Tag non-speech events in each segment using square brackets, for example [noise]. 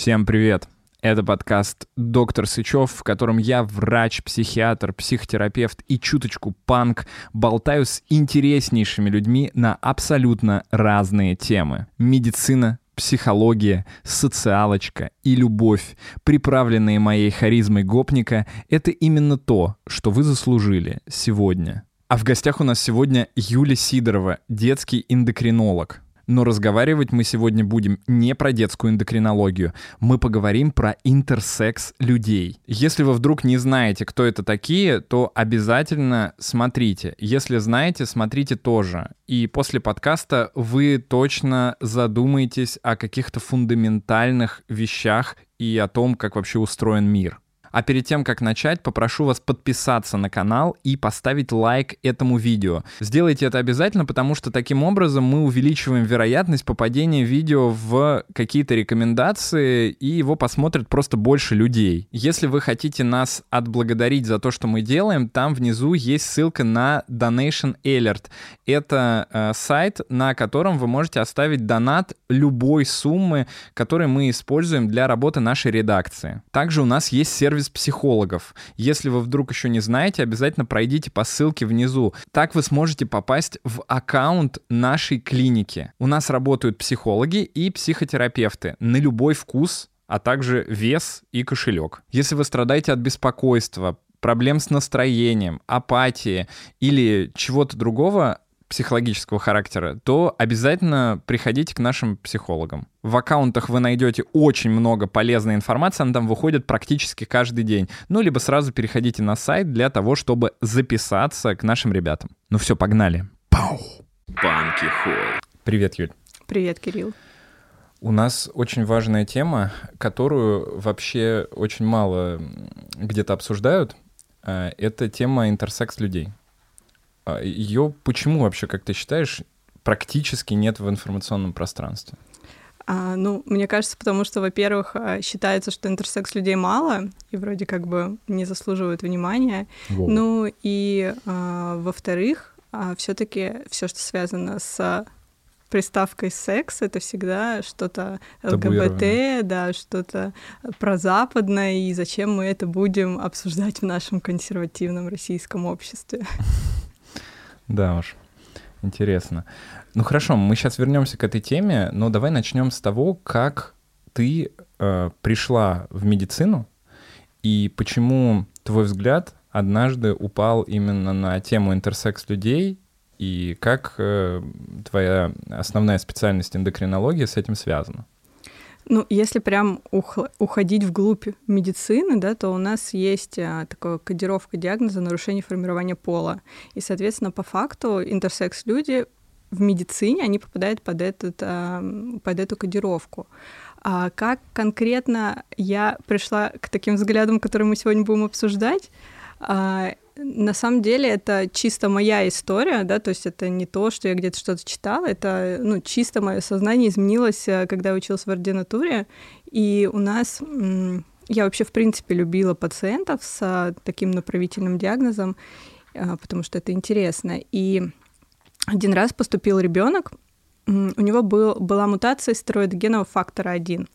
Всем привет! Это подкаст «Доктор Сычев», в котором я, врач, психиатр, психотерапевт и чуточку панк, болтаю с интереснейшими людьми на абсолютно разные темы. Медицина, психология, социалочка и любовь, приправленные моей харизмой гопника, это именно то, что вы заслужили сегодня. А в гостях у нас сегодня Юля Сидорова, детский эндокринолог. Но разговаривать мы сегодня будем не про детскую эндокринологию. Мы поговорим про интерсекс людей. Если вы вдруг не знаете, кто это такие, то обязательно смотрите. Если знаете, смотрите тоже. И после подкаста вы точно задумаетесь о каких-то фундаментальных вещах и о том, как вообще устроен мир. А перед тем, как начать, попрошу вас подписаться на канал и поставить лайк этому видео. Сделайте это обязательно, потому что таким образом мы увеличиваем вероятность попадения видео в какие-то рекомендации, и его посмотрят просто больше людей. Если вы хотите нас отблагодарить за то, что мы делаем, там внизу есть ссылка на Donation Alert. Это э, сайт, на котором вы можете оставить донат любой суммы, которую мы используем для работы нашей редакции. Также у нас есть сервис сервис психологов. Если вы вдруг еще не знаете, обязательно пройдите по ссылке внизу. Так вы сможете попасть в аккаунт нашей клиники. У нас работают психологи и психотерапевты на любой вкус, а также вес и кошелек. Если вы страдаете от беспокойства, проблем с настроением, апатии или чего-то другого, психологического характера, то обязательно приходите к нашим психологам. В аккаунтах вы найдете очень много полезной информации, она там выходит практически каждый день. Ну, либо сразу переходите на сайт для того, чтобы записаться к нашим ребятам. Ну все, погнали. Пау! Банки Холл. Привет, Юль. Привет, Кирилл. У нас очень важная тема, которую вообще очень мало где-то обсуждают. А, это тема интерсекс людей. А, Ее почему вообще, как ты считаешь, практически нет в информационном пространстве? А, ну, мне кажется, потому что, во-первых, а, считается, что интерсекс людей мало и вроде как бы не заслуживают внимания. Воу. Ну и, а, во-вторых, а, все-таки все, что связано с приставкой секс это всегда что-то ЛГБТ, да, что-то про западное, и зачем мы это будем обсуждать в нашем консервативном российском обществе. [laughs] Да уж, интересно. Ну хорошо, мы сейчас вернемся к этой теме, но давай начнем с того, как ты э, пришла в медицину и почему твой взгляд однажды упал именно на тему интерсекс людей и как э, твоя основная специальность эндокринология с этим связана? Ну, если прям ух- уходить вглубь медицины, да, то у нас есть а, такая кодировка диагноза нарушение формирования пола. И, соответственно, по факту интерсекс-люди в медицине, они попадают под, этот, а, под эту кодировку. А как конкретно я пришла к таким взглядам, которые мы сегодня будем обсуждать, а, на самом деле это чисто моя история, да, то есть это не то, что я где-то что-то читала, это ну, чисто мое сознание изменилось, э, когда я училась в ординатуре, и у нас я вообще, в принципе, любила пациентов с э, таким направительным диагнозом, э, потому что это интересно. И один раз поступил ребенок, у него был, была мутация стероидогенного фактора 1.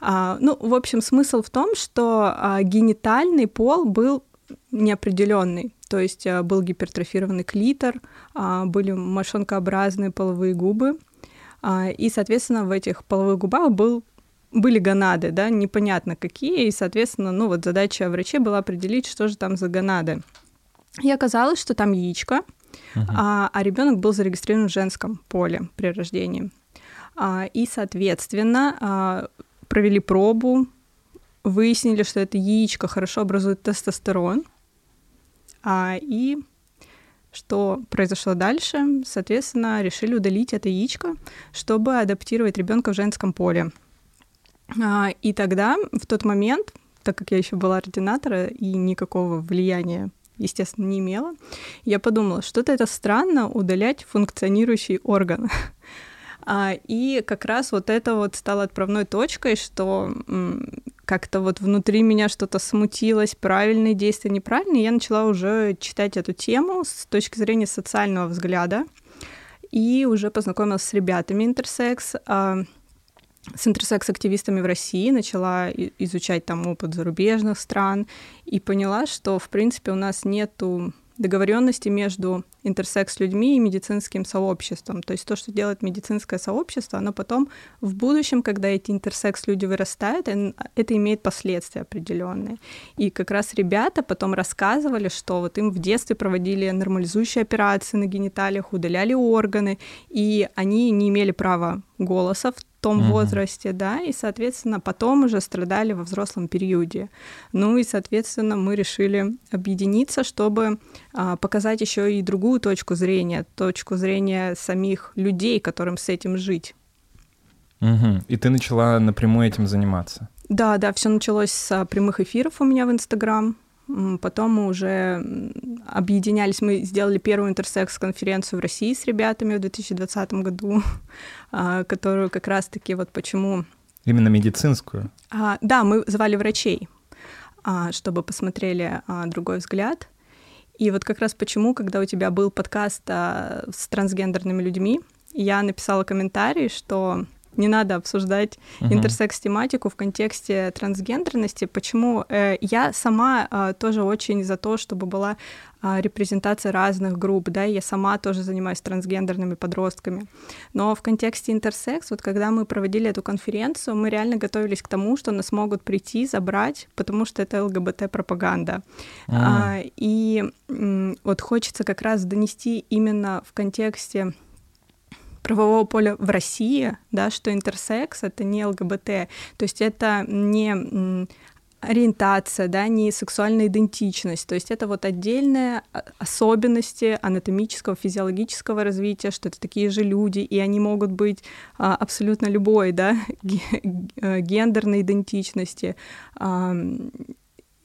А, ну, в общем, смысл в том, что а, генитальный пол был неопределенный. То есть а, был гипертрофированный клитор, а, были мошонкообразные половые губы, а, и, соответственно, в этих половых губах был были гонады, да, непонятно какие, и, соответственно, ну вот задача врачей была определить, что же там за гонады. И оказалось, что там яичко, uh-huh. а, а ребенок был зарегистрирован в женском поле при рождении. А, и, соответственно, а, провели пробу, выяснили, что это яичко хорошо образует тестостерон, а, и что произошло дальше? Соответственно, решили удалить это яичко, чтобы адаптировать ребенка в женском поле. А, и тогда, в тот момент, так как я еще была ординатора и никакого влияния, естественно, не имела, я подумала, что-то это странно удалять функционирующий орган. А, и как раз вот это вот стало отправной точкой, что как-то вот внутри меня что-то смутилось, правильные действия, неправильные, я начала уже читать эту тему с точки зрения социального взгляда и уже познакомилась с ребятами интерсекс. А, с интерсекс-активистами в России, начала изучать там опыт зарубежных стран и поняла, что, в принципе, у нас нету договоренности между интерсекс-людьми и медицинским сообществом. То есть то, что делает медицинское сообщество, оно потом в будущем, когда эти интерсекс-люди вырастают, это имеет последствия определенные. И как раз ребята потом рассказывали, что вот им в детстве проводили нормализующие операции на гениталиях, удаляли органы, и они не имели права голоса в том mm-hmm. возрасте, да, и, соответственно, потом уже страдали во взрослом периоде. Ну и, соответственно, мы решили объединиться, чтобы а, показать еще и другую точку зрения, точку зрения самих людей, которым с этим жить. Угу. И ты начала напрямую этим заниматься? Да, да, все началось с прямых эфиров у меня в Инстаграм. Потом мы уже объединялись, мы сделали первую интерсекс-конференцию в России с ребятами в 2020 году, [laughs] а, которую как раз-таки вот почему... Именно медицинскую? А, да, мы звали врачей, а, чтобы посмотрели другой взгляд. И вот как раз почему, когда у тебя был подкаст с трансгендерными людьми, я написала комментарий, что не надо обсуждать uh-huh. интерсекс-тематику в контексте трансгендерности. Почему? Э, я сама э, тоже очень за то, чтобы была э, репрезентация разных групп, да, я сама тоже занимаюсь трансгендерными подростками. Но в контексте интерсекс, вот когда мы проводили эту конференцию, мы реально готовились к тому, что нас могут прийти, забрать, потому что это ЛГБТ-пропаганда. Uh-huh. А, и вот хочется как раз донести именно в контексте правового поля в России, да, что интерсекс — это не ЛГБТ, то есть это не ориентация, да, не сексуальная идентичность. То есть это вот отдельные особенности анатомического, физиологического развития, что это такие же люди, и они могут быть а, абсолютно любой, да, [laughs] э, гендерной идентичности,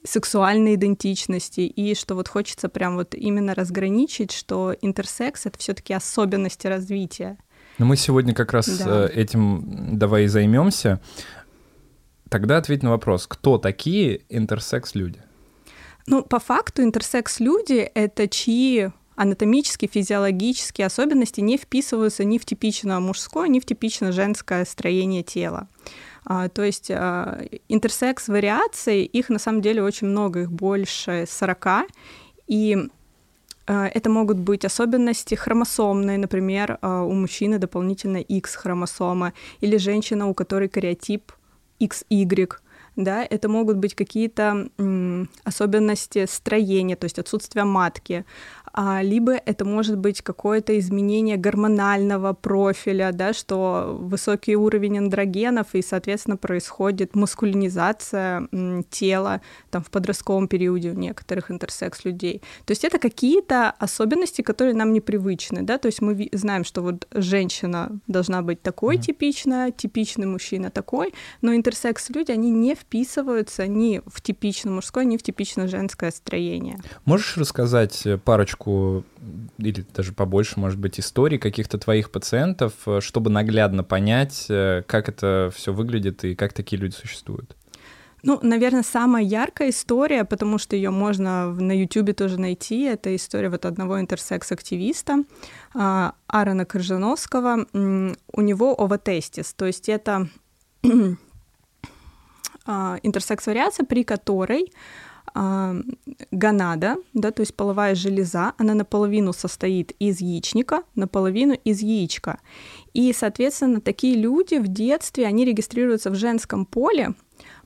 сексуальной идентичности, и что вот хочется прям вот именно разграничить, что интерсекс — это все таки особенности развития. Но мы сегодня как раз да. Э, этим давай и займемся. Тогда ответь на вопрос, кто такие интерсекс-люди? Ну, по факту интерсекс-люди — это чьи анатомические, физиологические особенности не вписываются ни в типично мужское, ни в типично женское строение тела. А, то есть а, интерсекс-вариаций, их на самом деле очень много, их больше 40, и это могут быть особенности хромосомные, например, а, у мужчины дополнительно X-хромосома, или женщина, у которой кариотип XY, да, это могут быть какие-то особенности строения, то есть отсутствие матки, а, либо это может быть какое-то изменение гормонального профиля, да, что высокий уровень андрогенов, и, соответственно, происходит маскулинизация тела там, в подростковом периоде у некоторых интерсекс-людей. То есть это какие-то особенности, которые нам непривычны, да, то есть мы знаем, что вот женщина должна быть такой mm-hmm. типичная, типичный мужчина такой, но интерсекс-люди, они не вписываются ни в типично мужское, ни в типично женское строение. Можешь рассказать парочку парочку или даже побольше, может быть, историй каких-то твоих пациентов, э, чтобы наглядно понять, э, как это все выглядит и как такие люди существуют? Ну, наверное, самая яркая история, потому что ее можно на YouTube тоже найти, это история вот одного интерсекс-активиста, а, Аарона Коржановского. У него овотестис, то есть это [clears throat] а, интерсекс-вариация, при которой гонада, да, то есть половая железа, она наполовину состоит из яичника, наполовину из яичка. И, соответственно, такие люди в детстве, они регистрируются в женском поле,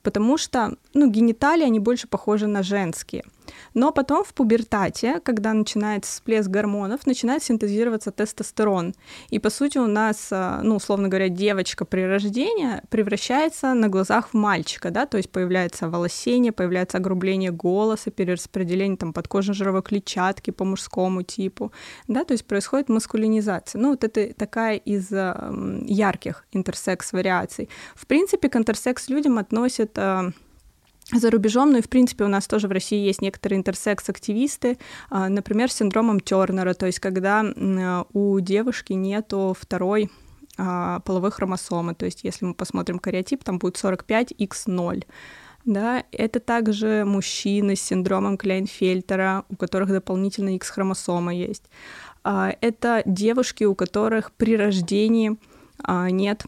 потому что, ну, гениталии, они больше похожи на женские – но потом в пубертате, когда начинается всплеск гормонов, начинает синтезироваться тестостерон. И по сути у нас, а, ну, условно говоря, девочка при рождении превращается на глазах в мальчика, да, то есть появляется волосение, появляется огрубление голоса, перераспределение там подкожно жировой клетчатки по мужскому типу, да, то есть происходит маскулинизация. Ну, вот это такая из ярких интерсекс-вариаций. В принципе, к интерсекс людям относят а, за рубежом, ну и в принципе у нас тоже в России есть некоторые интерсекс-активисты, а, например, с синдромом Тернера, то есть когда у девушки нету второй а, половой хромосомы, то есть если мы посмотрим кариотип, там будет 45x0. Да, это также мужчины с синдромом Клейнфельтера, у которых дополнительно X-хромосома есть. А, это девушки, у которых при рождении нет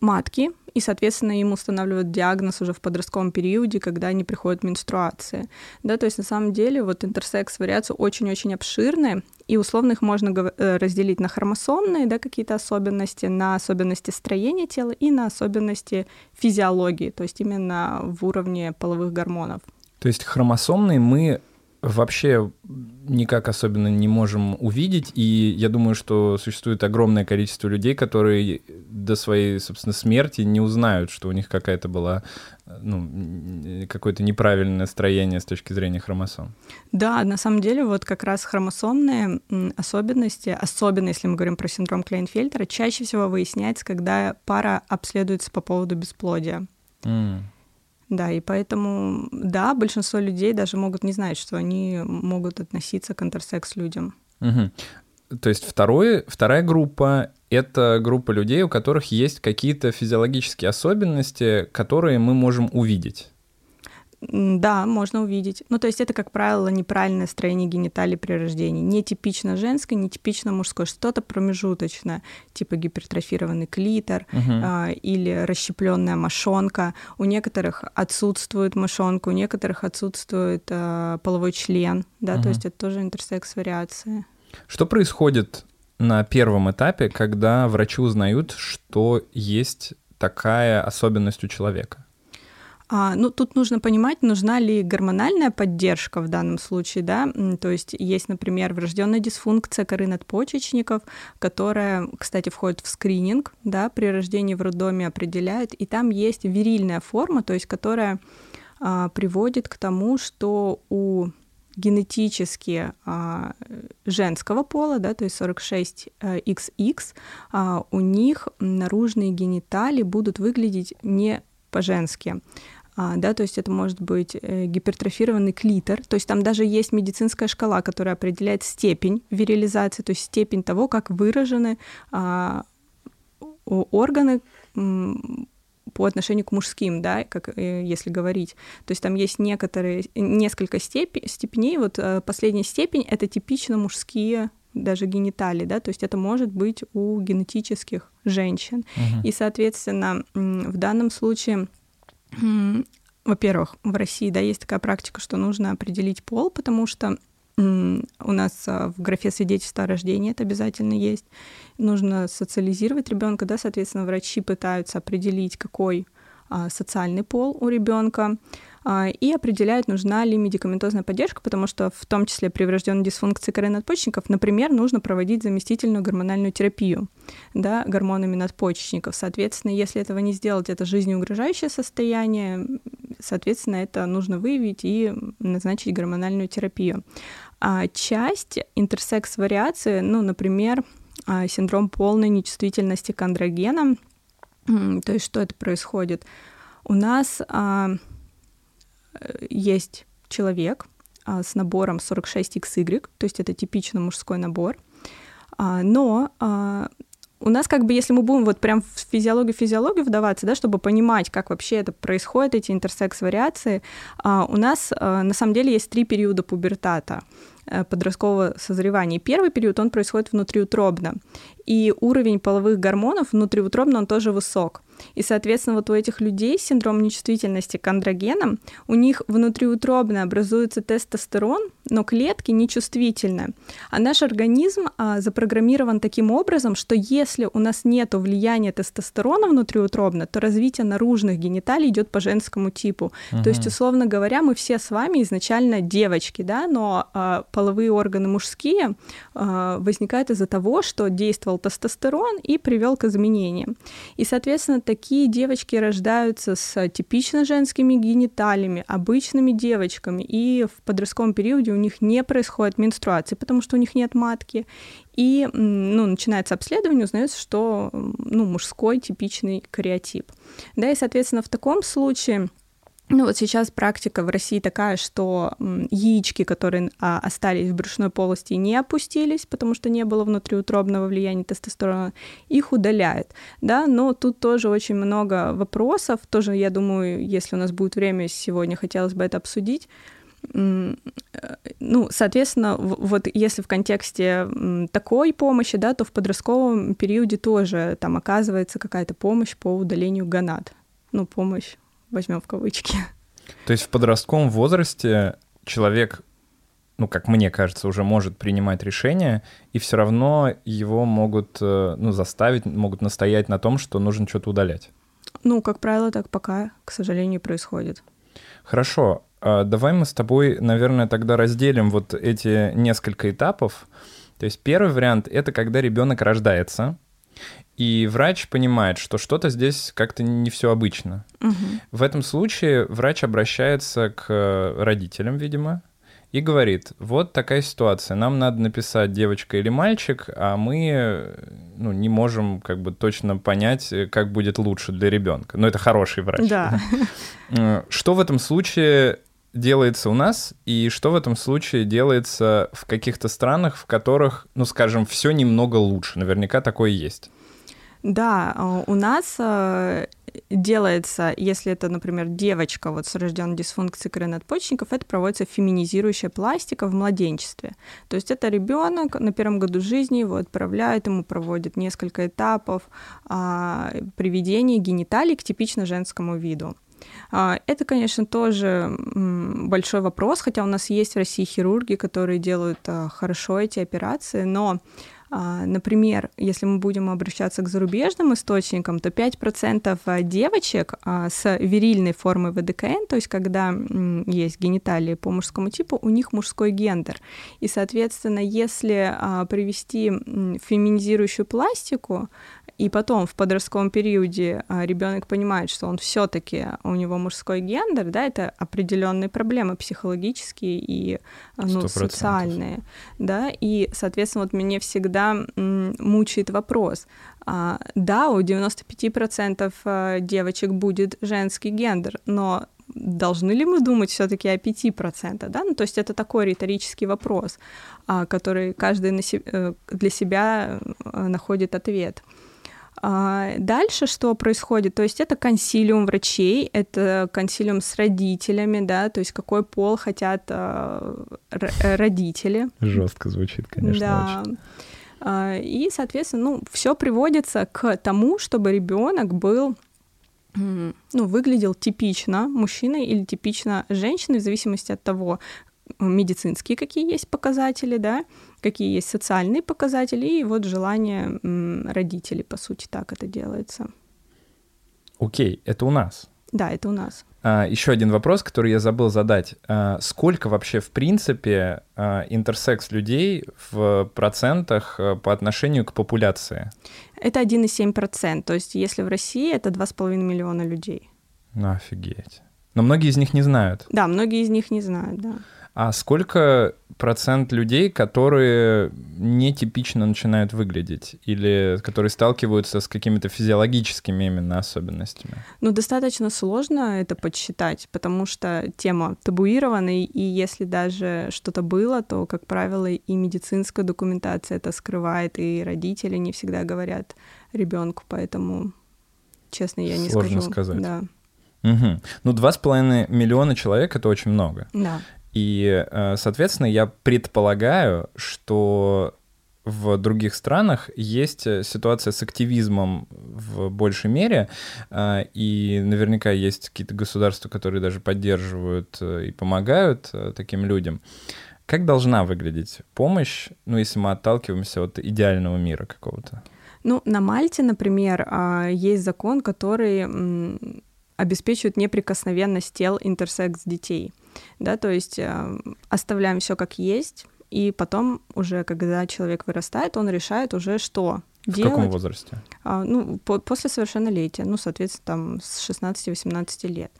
матки, и, соответственно, им устанавливают диагноз уже в подростковом периоде, когда они приходят менструации. Да, то есть на самом деле вот интерсекс-вариации очень-очень обширные, и условно их можно э, разделить на хромосомные да, какие-то особенности, на особенности строения тела и на особенности физиологии, то есть именно в уровне половых гормонов. То есть хромосомные мы вообще никак особенно не можем увидеть, и я думаю, что существует огромное количество людей, которые до своей, собственно, смерти не узнают, что у них какая-то была, ну, какое-то неправильное строение с точки зрения хромосом. Да, на самом деле вот как раз хромосомные особенности, особенно если мы говорим про синдром Клейнфельтера, чаще всего выясняется, когда пара обследуется по поводу бесплодия. Mm. Да, и поэтому, да, большинство людей даже могут не знать, что они могут относиться к интерсекс людям. Угу. То есть второе, вторая группа — это группа людей, у которых есть какие-то физиологические особенности, которые мы можем увидеть. Да, можно увидеть. Ну, то есть это, как правило, неправильное строение гениталий при рождении. Не типично женское, не типично мужское, что-то промежуточное, типа гипертрофированный клитор угу. а, или расщепленная мошонка. У некоторых отсутствует мошонка, у некоторых отсутствует а, половой член, да, угу. то есть это тоже интерсекс-вариация. Что происходит на первом этапе, когда врачи узнают, что есть такая особенность у человека? А, ну, тут нужно понимать, нужна ли гормональная поддержка в данном случае, да, то есть есть, например, врожденная дисфункция коры надпочечников, которая, кстати, входит в скрининг, да, при рождении в роддоме определяют, и там есть вирильная форма, то есть которая а, приводит к тому, что у генетически а, женского пола, да, то есть 46XX, а, у них наружные гениталии будут выглядеть не по-женски. А, да, то есть это может быть э, гипертрофированный клитор, то есть там даже есть медицинская шкала, которая определяет степень вирилизации, то есть степень того, как выражены а, органы по отношению к мужским, да, как э, если говорить. То есть там есть некоторые, несколько степи, степеней. Вот э, последняя степень — это типично мужские даже гениталии, да, то есть это может быть у генетических женщин. Uh-huh. И, соответственно, в данном случае во-первых, в России, да, есть такая практика, что нужно определить пол, потому что у нас а, в графе свидетельства о рождении это обязательно есть. Нужно социализировать ребенка, да, соответственно, врачи пытаются определить, какой а, социальный пол у ребенка. А, и определяют, нужна ли медикаментозная поддержка, потому что в том числе при врожденной дисфункции коры надпочечников, например, нужно проводить заместительную гормональную терапию да, гормонами надпочечников. Соответственно, если этого не сделать, это жизнеугрожающее состояние, соответственно, это нужно выявить и назначить гормональную терапию. А часть интерсекс-вариации, ну, например, а, синдром полной нечувствительности к андрогенам, то есть что это происходит? У нас а, есть человек а, с набором 46XY, то есть это типично мужской набор, а, но а, у нас как бы, если мы будем вот прям в физиологию-физиологию вдаваться, да, чтобы понимать, как вообще это происходит, эти интерсекс-вариации, у нас на самом деле есть три периода пубертата э, подросткового созревания. первый период, он происходит внутриутробно, и уровень половых гормонов внутриутробно, он тоже высок. И, соответственно, вот у этих людей синдром нечувствительности к андрогенам, у них внутриутробно образуется тестостерон, но клетки нечувствительны. А наш организм а, запрограммирован таким образом, что если у нас нет влияния тестостерона внутриутробно, то развитие наружных гениталий идет по женскому типу. Uh-huh. То есть, условно говоря, мы все с вами изначально девочки, да, но а, половые органы мужские а, возникают из-за того, что действовал тестостерон и привел к изменениям. И, соответственно, такие девочки рождаются с типично женскими гениталиями, обычными девочками, и в подростковом периоде у них не происходит менструации, потому что у них нет матки. И ну, начинается обследование, узнается, что ну, мужской типичный кариотип. Да, и, соответственно, в таком случае ну вот сейчас практика в России такая, что яички, которые а, остались в брюшной полости, не опустились, потому что не было внутриутробного влияния тестостерона, их удаляют, да, но тут тоже очень много вопросов, тоже, я думаю, если у нас будет время сегодня, хотелось бы это обсудить, ну, соответственно, вот если в контексте такой помощи, да, то в подростковом периоде тоже там оказывается какая-то помощь по удалению гонад. Ну, помощь возьмем в кавычки. То есть в подростковом возрасте человек, ну, как мне кажется, уже может принимать решения, и все равно его могут, э, ну, заставить, могут настоять на том, что нужно что-то удалять. Ну, как правило, так пока, к сожалению, происходит. Хорошо. А давай мы с тобой, наверное, тогда разделим вот эти несколько этапов. То есть первый вариант — это когда ребенок рождается, и врач понимает, что что-то здесь как-то не все обычно. Угу. В этом случае врач обращается к родителям, видимо, и говорит, вот такая ситуация, нам надо написать девочка или мальчик, а мы ну, не можем как бы точно понять, как будет лучше для ребенка. Но это хороший врач. Да. [laughs] Что в этом случае делается у нас и что в этом случае делается в каких-то странах, в которых, ну, скажем, все немного лучше? Наверняка такое есть. Да, а, у нас а, делается, если это, например, девочка вот с рожденной дисфункцией коры надпочечников, это проводится феминизирующая пластика в младенчестве. То есть это ребенок на первом году жизни его отправляют, ему проводят несколько этапов а, приведения гениталий к типично женскому виду. А, это, конечно, тоже большой вопрос, хотя у нас есть в России хирурги, которые делают хорошо эти операции, но например, если мы будем обращаться к зарубежным источникам, то 5% а, девочек а, с вирильной формой ВДКН, то есть когда есть гениталии по мужскому типу, у них мужской гендер. И, соответственно, если привести феминизирующую пластику, и потом в подростковом периоде а, ребенок понимает, что он все-таки у него мужской гендер, да, это определенные проблемы психологические и а, ну, социальные, да, и, соответственно, вот меня всегда мучает вопрос, а, да, у 95% девочек будет женский гендер, но должны ли мы думать все-таки о 5%, да? Ну, то есть это такой риторический вопрос, который каждый э, для себя э, находит ответ. А, дальше что происходит? То есть это консилиум врачей, это консилиум с родителями, да, то есть какой пол хотят а, родители. Жестко звучит, конечно. Да. Очень. А, и, соответственно, ну, все приводится к тому, чтобы ребенок был ну, выглядел типично мужчиной или типично женщиной, в зависимости от того, медицинские какие есть показатели, да, какие есть социальные показатели, и вот желание родителей, по сути, так это делается. Окей, это у нас. Да, это у нас. А, еще один вопрос, который я забыл задать. А, сколько вообще, в принципе, а, интерсекс людей в процентах а, по отношению к популяции? Это 1,7%. То есть если в России это 2,5 миллиона людей. Ну, офигеть. Но многие из них не знают. Да, многие из них не знают, да. А сколько процент людей, которые нетипично начинают выглядеть или которые сталкиваются с какими-то физиологическими именно особенностями? Ну, достаточно сложно это подсчитать, потому что тема табуированная, и если даже что-то было, то, как правило, и медицинская документация это скрывает, и родители не всегда говорят ребенку, поэтому, честно, я не Сложно скажу. сказать. Да. Угу. Ну, два с половиной миллиона человек — это очень много. Да. И, э, соответственно, я предполагаю, что в других странах есть э, ситуация с активизмом в большей мере, э, и наверняка есть какие-то государства, которые даже поддерживают и помогают таким людям. Как должна выглядеть помощь, ну, если мы отталкиваемся от идеального мира какого-то? Ну, на Мальте, например, а, есть закон, который обеспечивает неприкосновенность тел интерсекс детей да, то есть э, оставляем все как есть, и потом уже, когда человек вырастает, он решает уже, что в делать. каком возрасте? А, ну, по после совершеннолетия, ну, соответственно, там с 16-18 лет.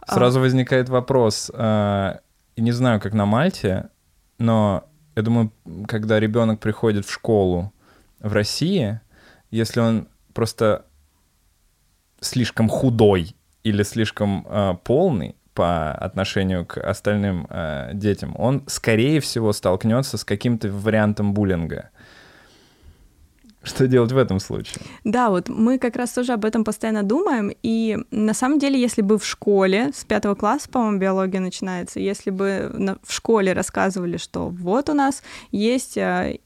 А Сразу а... возникает вопрос, э, не знаю, как на Мальте, но я думаю, когда ребенок приходит в школу в России, если он просто слишком худой или слишком э, полный, по отношению к остальным э, детям, он, скорее всего, столкнется с каким-то вариантом буллинга. Что делать в этом случае? Да, вот мы как раз тоже об этом постоянно думаем, и на самом деле, если бы в школе, с пятого класса, по-моему, биология начинается, если бы в школе рассказывали, что вот у нас есть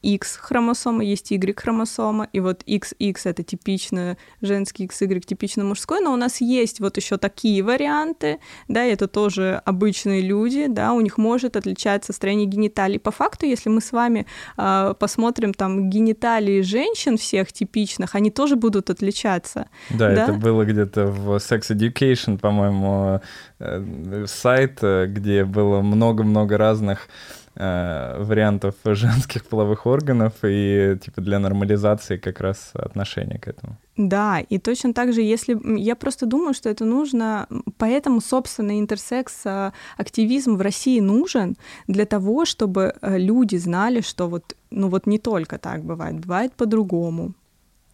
X-хромосома, есть Y-хромосома, и вот XX — это типично женский, XY — типично мужской, но у нас есть вот еще такие варианты, да, это тоже обычные люди, да, у них может отличаться строение гениталий. По факту, если мы с вами э, посмотрим там гениталии женщин всех типичных, они тоже будут отличаться. Да, да? это было где-то в Sex Education, по-моему, э, сайт, э, где было много-много разных Э, вариантов женских половых органов и типа для нормализации как раз отношения к этому. Да, и точно так же, если я просто думаю, что это нужно, поэтому, собственно, интерсекс-активизм в России нужен для того, чтобы люди знали, что вот, ну вот не только так бывает, бывает по-другому.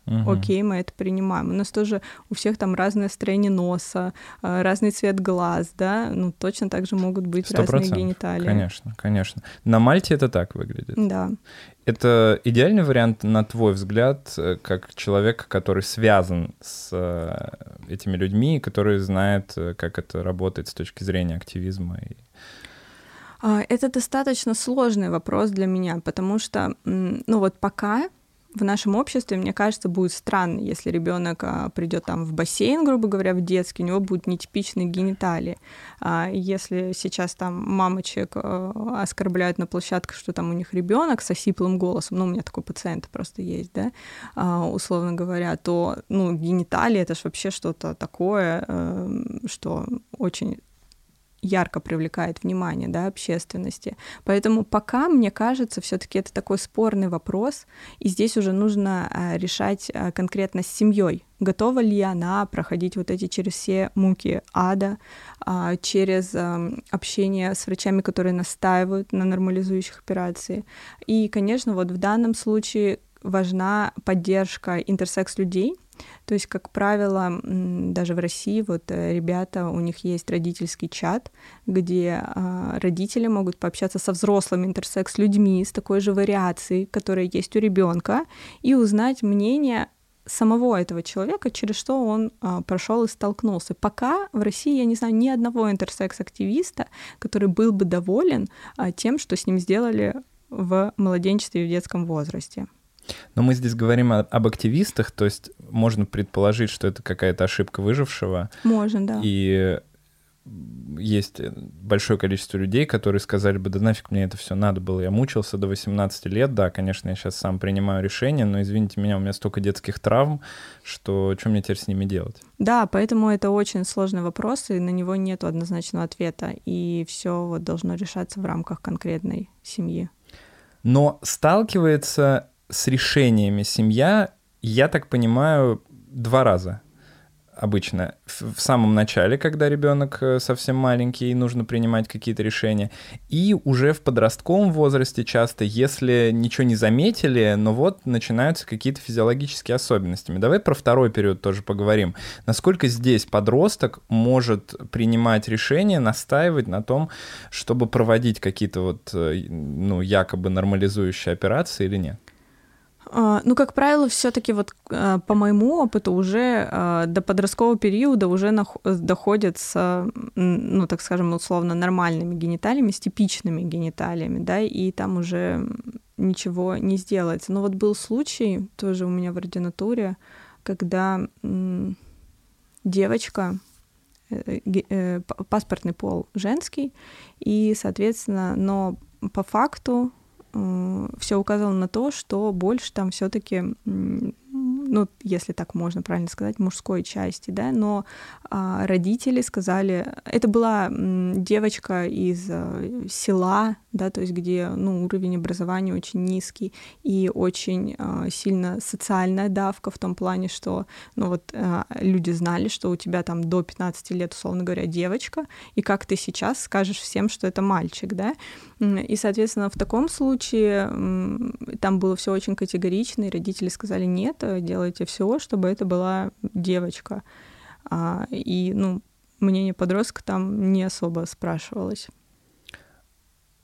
Угу. Окей, мы это принимаем. У нас тоже у всех там разное строение носа, э, разный цвет глаз, да, ну точно так же могут быть 100%. разные гениталии. Конечно, конечно. На Мальте это так выглядит. Да. Это идеальный вариант, на твой взгляд, э, как человека, который связан с э, этими людьми, который знает, как это работает с точки зрения активизма и это достаточно сложный вопрос для меня, потому что, ну вот пока в нашем обществе, мне кажется, будет странно, если ребенок а, придет там в бассейн, грубо говоря, в детский, у него будут нетипичные гениталии. А если сейчас там мамочек а, оскорбляют на площадках, что там у них ребенок со сиплым голосом, ну, у меня такой пациент просто есть, да, а, условно говоря, то, ну, гениталии это же вообще что-то такое, э, что очень ярко привлекает внимание да, общественности. Поэтому пока, мне кажется, все-таки это такой спорный вопрос, и здесь уже нужно а, решать а, конкретно с семьей. Готова ли она проходить вот эти через все муки ада, а, через общение с врачами, которые настаивают на нормализующих операции. И, конечно, вот в данном случае важна поддержка интерсекс-людей, то есть, как правило, даже в России вот э, ребята, у них есть родительский чат, где а, родители могут пообщаться со взрослыми интерсекс-людьми с такой же вариацией, которая есть у ребенка, и узнать мнение самого этого человека, через что он а, прошел и столкнулся. Пока в России я не знаю ни одного интерсекс-активиста, который был бы доволен а, тем, что с ним сделали в младенчестве и в детском возрасте. Но мы здесь говорим о, об активистах, то есть можно предположить, что это какая-то ошибка выжившего. Можно, да. И есть большое количество людей, которые сказали бы, да нафиг мне это все надо было, я мучился до 18 лет, да, конечно, я сейчас сам принимаю решение, но извините меня, у меня столько детских травм, что что мне теперь с ними делать? Да, поэтому это очень сложный вопрос, и на него нет однозначного ответа, и все вот должно решаться в рамках конкретной семьи. Но сталкивается с решениями семья, я так понимаю, два раза обычно. В, самом начале, когда ребенок э, совсем маленький, и нужно принимать какие-то решения. И уже в подростковом возрасте часто, если ничего не заметили, но вот начинаются какие-то физиологические особенности. Давай про второй период тоже поговорим. Насколько здесь подросток может принимать решения, настаивать на том, чтобы проводить какие-то вот, э, ну, якобы нормализующие операции или нет? А, ну, как правило, все-таки вот а, по моему опыту уже а, до подросткового периода уже доходят с, ну, так скажем, условно нормальными гениталиями, с типичными гениталиями, да, и там уже ничего не сделается. Но вот был случай тоже у меня в ординатуре, когда девочка, э, э, паспортный пол женский, и, соответственно, но по факту все указывало на то, что больше там все-таки ну, если так можно правильно сказать, мужской части, да, но а, родители сказали, это была девочка из а, села, да, то есть где, ну, уровень образования очень низкий и очень а, сильно социальная давка в том плане, что, ну, вот а, люди знали, что у тебя там до 15 лет, условно говоря, девочка, и как ты сейчас скажешь всем, что это мальчик, да, и, соответственно, в таком случае там было все очень категорично, и родители сказали, нет, делайте все, чтобы это была девочка. А, и, ну, мнение подростка там не особо спрашивалось.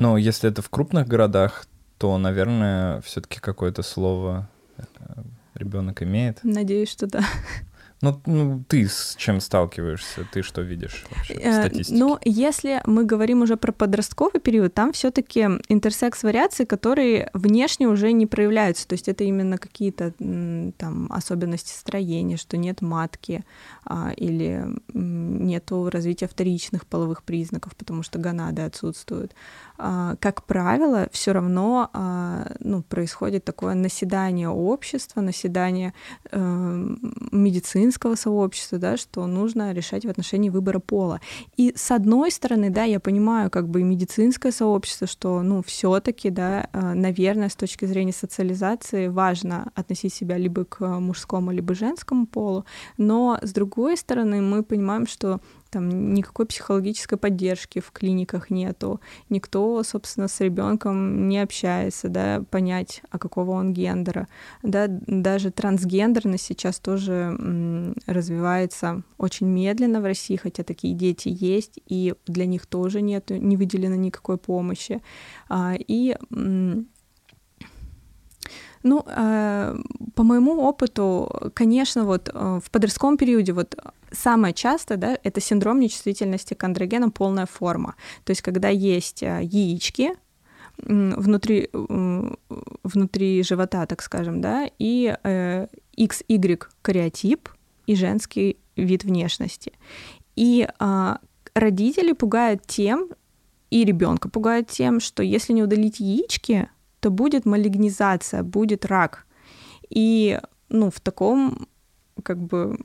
Но если это в крупных городах, то, наверное, все-таки какое-то слово э, ребенок имеет? Надеюсь, что да. Ну, ну, ты с чем сталкиваешься? Ты что видишь вообще в э, статистике? Ну, если мы говорим уже про подростковый период, там все таки интерсекс-вариации, которые внешне уже не проявляются. То есть это именно какие-то там особенности строения, что нет матки или нету развития вторичных половых признаков, потому что гонады отсутствуют. А, как правило, все равно а, ну, происходит такое наседание общества, наседание э, медицинского сообщества, да, что нужно решать в отношении выбора пола. И с одной стороны, да, я понимаю, как бы и медицинское сообщество, что, ну, все-таки, да, э, наверное, с точки зрения социализации важно относить себя либо к мужскому, либо женскому полу, но с другой стороны, мы понимаем, что там никакой психологической поддержки в клиниках нету, никто, собственно, с ребенком не общается, да, понять, а какого он гендера, да, даже трансгендерность сейчас тоже м, развивается очень медленно в России, хотя такие дети есть, и для них тоже нет, не выделено никакой помощи, а, и м, ну, э, по моему опыту, конечно, вот э, в подростковом периоде вот самое часто, да, это синдром нечувствительности к андрогенам полная форма. То есть, когда есть э, яички, внутри, внутри живота, так скажем, да, и э, XY кариотип и женский вид внешности. И э, родители пугают тем, и ребенка пугают тем, что если не удалить яички, то будет малигнизация, будет рак. И ну, в таком как бы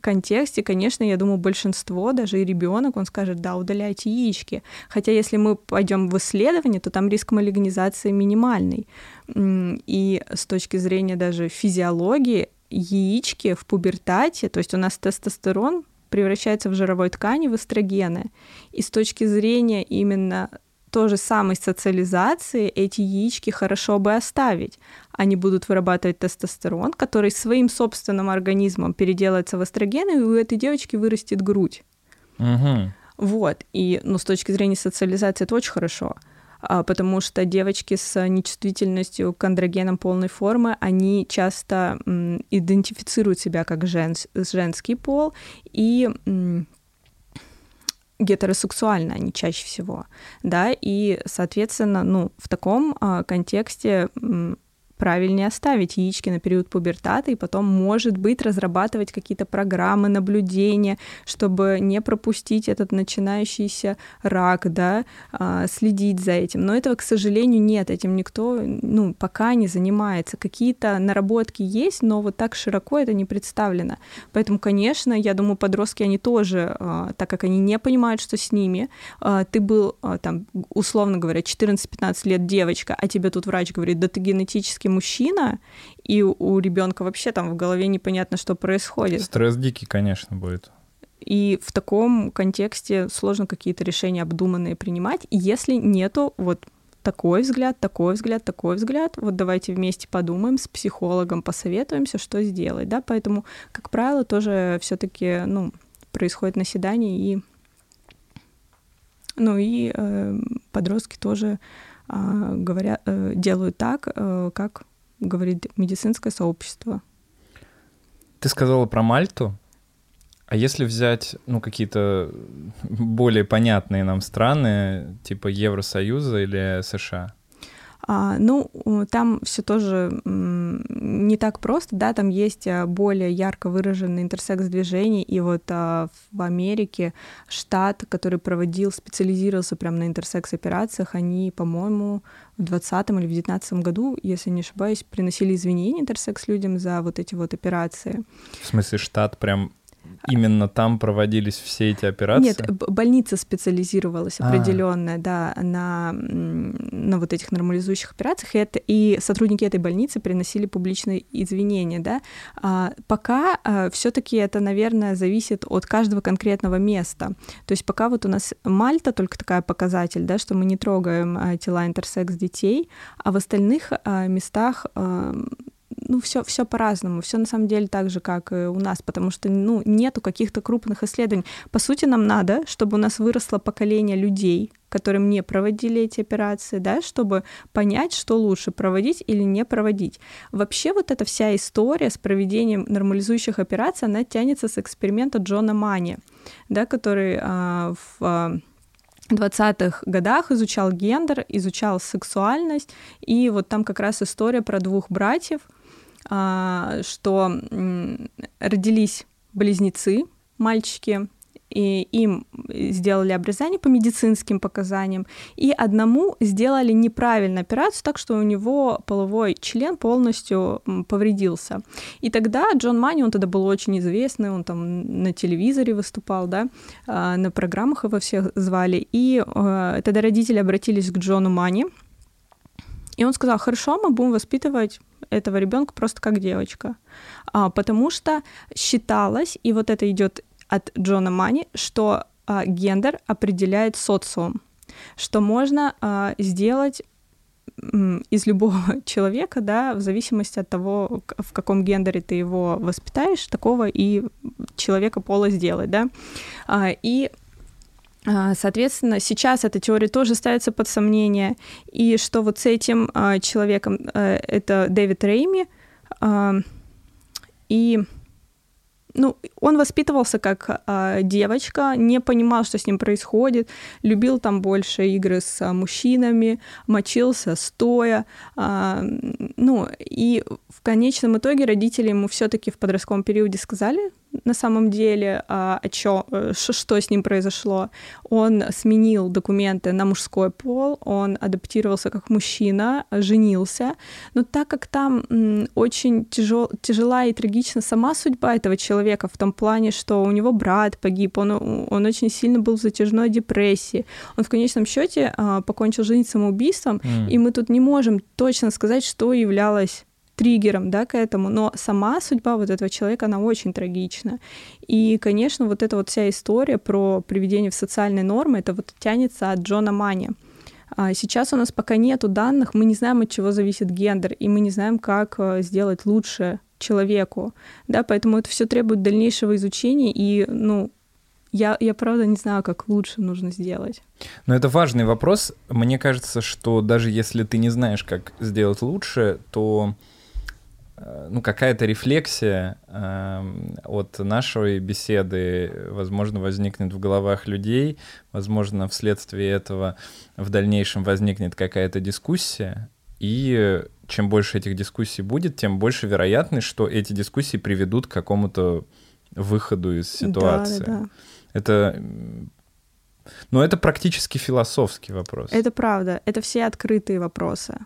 контексте, конечно, я думаю, большинство, даже и ребенок, он скажет, да, удаляйте яички. Хотя если мы пойдем в исследование, то там риск малигнизации минимальный. И с точки зрения даже физиологии, яички в пубертате, то есть у нас тестостерон превращается в жировой ткани, в эстрогены. И с точки зрения именно той же самой социализации эти яички хорошо бы оставить. Они будут вырабатывать тестостерон, который своим собственным организмом переделается в эстрогены, и у этой девочки вырастет грудь. Угу. Вот. И ну, с точки зрения социализации это очень хорошо а, потому что девочки с нечувствительностью к андрогенам полной формы, они часто идентифицируют себя как женс, женский пол и гетеросексуальны они чаще всего, да, и, соответственно, ну, в таком а, контексте правильнее оставить яички на период пубертата и потом, может быть, разрабатывать какие-то программы наблюдения, чтобы не пропустить этот начинающийся рак, да, а, следить за этим. Но этого, к сожалению, нет, этим никто, ну, пока не занимается. Какие-то наработки есть, но вот так широко это не представлено. Поэтому, конечно, я думаю, подростки, они тоже, а, так как они не понимают, что с ними, а, ты был, там, условно говоря, 14-15 лет девочка, а тебе тут врач говорит, да ты генетически физически мужчина, и у ребенка вообще там в голове непонятно, что происходит. Стресс дикий, конечно, будет. И в таком контексте сложно какие-то решения обдуманные принимать, если нету вот такой взгляд, такой взгляд, такой взгляд. Вот давайте вместе подумаем с психологом, посоветуемся, что сделать, да. Поэтому, как правило, тоже все-таки, ну, происходит наседание и, ну и э, подростки тоже говорят, э, делают так, э, как говорит медицинское сообщество. Ты сказала про Мальту. А если взять, ну, какие-то более понятные нам страны, типа Евросоюза или США? А, ну, там все тоже не так просто, да, там есть а, более ярко выраженный интерсекс-движение, и вот а, в Америке штат, который проводил, специализировался прямо на интерсекс-операциях, они, по-моему, в 2020 или в 2019 году, если не ошибаюсь, приносили извинения интерсекс-людям за вот эти вот операции. В смысле, штат прям Именно там проводились все эти операции? Нет, больница специализировалась а. определенная, да, на, на вот этих нормализующих операциях, и, это, и сотрудники этой больницы приносили публичные извинения, да. А, пока а, все таки это, наверное, зависит от каждого конкретного места. То есть пока вот у нас Мальта только такая показатель, да, что мы не трогаем а, тела интерсекс детей, а в остальных а, местах а, ну, все, все по-разному, все на самом деле так же, как и у нас, потому что, ну, нету каких-то крупных исследований. По сути, нам надо, чтобы у нас выросло поколение людей, которым не проводили эти операции, да, чтобы понять, что лучше, проводить или не проводить. Вообще вот эта вся история с проведением нормализующих операций, она тянется с эксперимента Джона Мани, да, который а, в 20-х годах изучал гендер, изучал сексуальность, и вот там как раз история про двух братьев, а, что родились близнецы, мальчики, и им сделали обрезание по медицинским показаниям, и одному сделали неправильную операцию, так что у него половой член полностью повредился. И тогда Джон Мани, он тогда был очень известный, он там на телевизоре выступал, да, а, на программах его всех звали, и э, тогда родители обратились к Джону Мани, и он сказал, хорошо, мы будем воспитывать этого ребенка просто как девочка, а, потому что считалось, и вот это идет от Джона Мани, что а, гендер определяет социум, что можно а, сделать из любого [laughs] человека, да, в зависимости от того, в каком гендере ты его воспитаешь, такого и человека пола сделать, да. А, и Соответственно, сейчас эта теория тоже ставится под сомнение, и что вот с этим а, человеком, а, это Дэвид Рейми, а, и ну, он воспитывался как э, девочка, не понимал, что с ним происходит, любил там больше игры с э, мужчинами, мочился стоя. Э, ну, и в конечном итоге родители ему все-таки в подростковом периоде сказали, на самом деле, а, о чё, э, что с ним произошло. Он сменил документы на мужской пол, он адаптировался как мужчина, женился, но так как там очень тяжел, тяжела и трагична сама судьба этого человека в том плане, что у него брат погиб, он, он очень сильно был в затяжной депрессии, он в конечном счете а, покончил жизнь самоубийством, mm. и мы тут не можем точно сказать, что являлось триггером, да, к этому, но сама судьба вот этого человека, она очень трагична. И, конечно, вот эта вот вся история про приведение в социальные нормы, это вот тянется от Джона Мани. А сейчас у нас пока нету данных, мы не знаем, от чего зависит гендер, и мы не знаем, как э, сделать лучше человеку, да, поэтому это все требует дальнейшего изучения, и, ну, я, я правда не знаю, как лучше нужно сделать. Но это важный вопрос. Мне кажется, что даже если ты не знаешь, как сделать лучше, то ну, какая-то рефлексия э, от нашей беседы, возможно, возникнет в головах людей, возможно, вследствие этого в дальнейшем возникнет какая-то дискуссия, и чем больше этих дискуссий будет, тем больше вероятность, что эти дискуссии приведут к какому-то выходу из ситуации. Да, да, да. Это но это практически философский вопрос. Это правда. Это все открытые вопросы.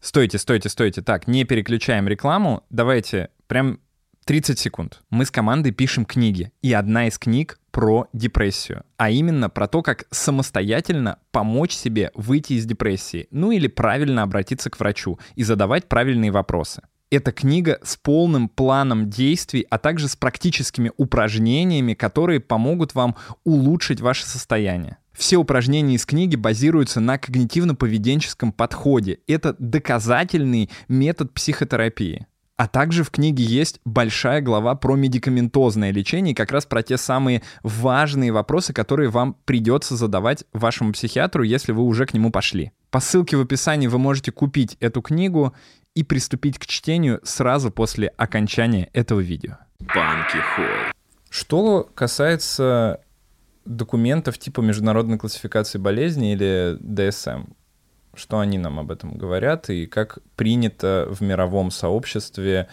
Стойте, стойте, стойте. Так, не переключаем рекламу. Давайте прям 30 секунд. Мы с командой пишем книги. И одна из книг про депрессию. А именно про то, как самостоятельно помочь себе выйти из депрессии. Ну или правильно обратиться к врачу и задавать правильные вопросы. Это книга с полным планом действий, а также с практическими упражнениями, которые помогут вам улучшить ваше состояние. Все упражнения из книги базируются на когнитивно-поведенческом подходе. Это доказательный метод психотерапии. А также в книге есть большая глава про медикаментозное лечение, и как раз про те самые важные вопросы, которые вам придется задавать вашему психиатру, если вы уже к нему пошли. По ссылке в описании вы можете купить эту книгу и приступить к чтению сразу после окончания этого видео. Банки Холл. Что касается документов типа международной классификации болезней или ДСМ. Что они нам об этом говорят и как принято в мировом сообществе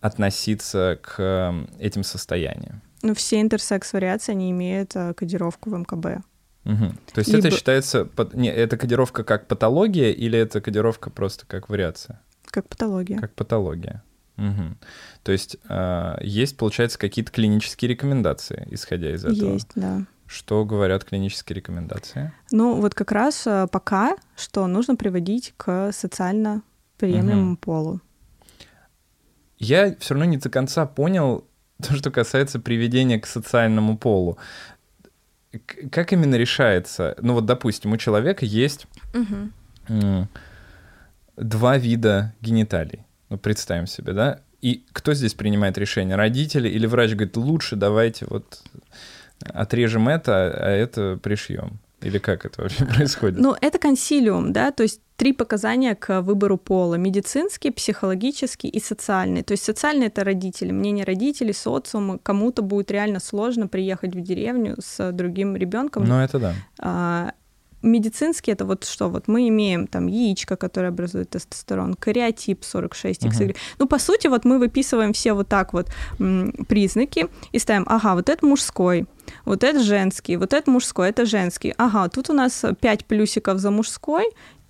относиться к этим состояниям? Ну, все интерсекс-вариации, они имеют э, кодировку в МКБ. Угу. То есть Либо... это считается... Не, это кодировка как патология или это кодировка просто как вариация? Как патология. Как патология. Угу. То есть э, есть, получается, какие-то клинические рекомендации, исходя из этого? Есть, да. Что говорят клинические рекомендации? Ну, вот как раз э, пока, что нужно приводить к социально приемлемому угу. полу. Я все равно не до конца понял [laughs] то, что касается приведения к социальному полу. Как именно решается? Ну вот, допустим, у человека есть угу. два вида гениталий. Ну, представим себе, да? И кто здесь принимает решение? Родители или врач говорит, лучше давайте вот отрежем это, а это пришьем. Или как это вообще [laughs] происходит? Ну, это консилиум, да, то есть три показания к выбору пола. Медицинский, психологический и социальный. То есть социальный — это родители, мнение родителей, социума. Кому-то будет реально сложно приехать в деревню с другим ребенком. Ну, это да. Медицинский это вот что? Вот мы имеем там яичко, которое образует тестостерон, кариотип 46 XY. Uh-huh. Ну, по сути, вот мы выписываем все вот так вот м, признаки и ставим, ага, вот это мужской, вот это женский, вот это мужской, это женский. Ага, тут у нас 5 плюсиков за мужской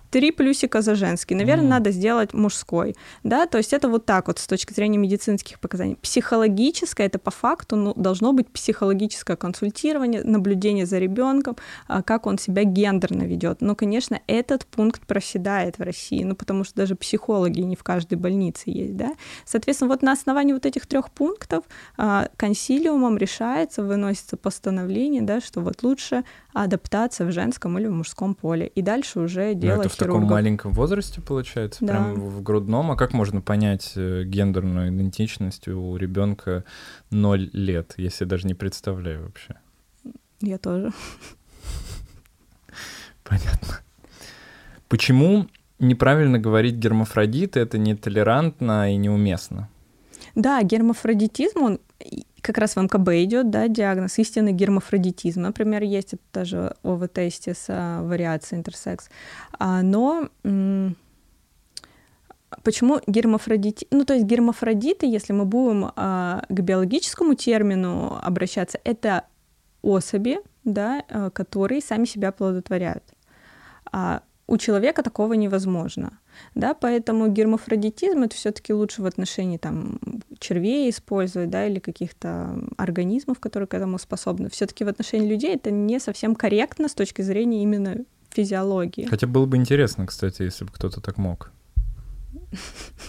три плюсика за женский. Наверное, mm. надо сделать мужской. Да, то есть это вот так вот с точки зрения медицинских показаний. Психологическое это по факту ну, должно быть психологическое консультирование, наблюдение за ребенком, а, как он себя гендерно ведет. Но, конечно, этот пункт проседает в России, ну потому что даже психологи не в каждой больнице есть, да. Соответственно, вот на основании вот этих трех пунктов а, консилиумом решается, выносится постановление, да, что вот лучше адаптация в женском или в мужском поле. И дальше уже ну, в таком маленьком возрасте, получается, да. прям в грудном. А как можно понять э, гендерную идентичность у ребенка 0 лет? если даже не представляю вообще. Я тоже. Понятно. Почему неправильно говорить гермафродит, это нетолерантно и неуместно? Да, гермафродитизм, он как раз в МКБ идет, да, диагноз истинный гермафродитизм, например, есть это даже ОВ-тесте с а, вариацией интерсекс. А, но почему гермафродит? Ну, то есть гермафродиты, если мы будем а, к биологическому термину обращаться, это особи, да, а, которые сами себя оплодотворяют. А у человека такого невозможно да, поэтому гермафродитизм это все-таки лучше в отношении там червей использовать, да, или каких-то организмов, которые к этому способны. Все-таки в отношении людей это не совсем корректно с точки зрения именно физиологии. Хотя было бы интересно, кстати, если бы кто-то так мог.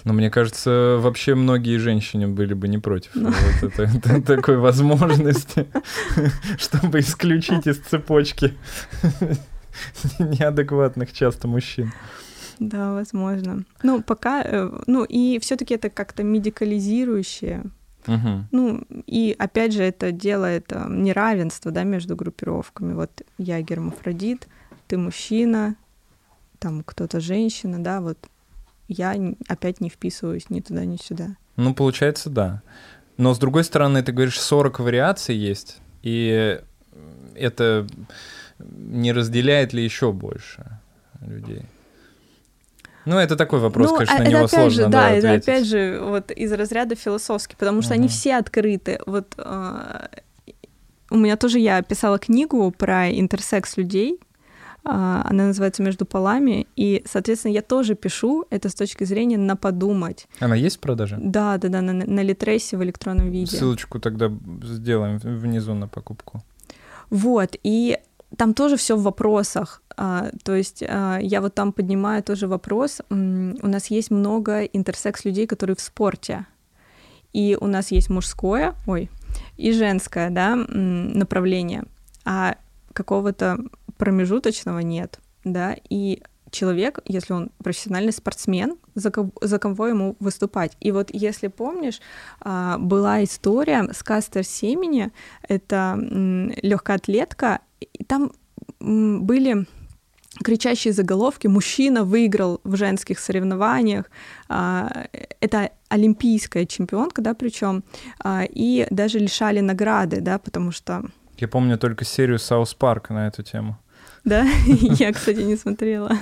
Но мне кажется, вообще многие женщины были бы не против ну. вот это, это, [laughs] такой возможности, [laughs] чтобы исключить из цепочки [laughs] неадекватных часто мужчин. Да, возможно. Ну, пока, э, ну, и все-таки это как-то медикализирующее. Угу. Ну, и опять же, это делает э, неравенство, да, между группировками. Вот я гермафродит, ты мужчина, там кто-то женщина, да, вот я опять не вписываюсь ни туда, ни сюда. Ну, получается, да. Но с другой стороны, ты говоришь, 40 вариаций есть, и это не разделяет ли еще больше людей? Ну, это такой вопрос, ну, конечно, а, на него опять сложно же, да, да, это опять же вот из разряда философский, потому что uh-huh. они все открыты. Вот э, у меня тоже я писала книгу про интерсекс людей, э, она называется «Между полами», и, соответственно, я тоже пишу это с точки зрения на подумать. Она есть в продаже? Да, да, да, на, на Литресе в электронном виде. Ссылочку тогда сделаем внизу на покупку. Вот, и там тоже все в вопросах. А, то есть а, я вот там поднимаю тоже вопрос. У нас есть много интерсекс людей, которые в спорте. И у нас есть мужское, ой, и женское, да, направление. А какого-то промежуточного нет, да, и человек, если он профессиональный спортсмен, за кого, за кого ему выступать. И вот если помнишь, а, была история с Кастер Семени, это легкоатлетка, и там были кричащие заголовки «Мужчина выиграл в женских соревнованиях». А, это олимпийская чемпионка, да, причем, а, и даже лишали награды, да, потому что... Я помню только серию «South Park» на эту тему. [laughs] Да, [laughs] я, кстати, не смотрела.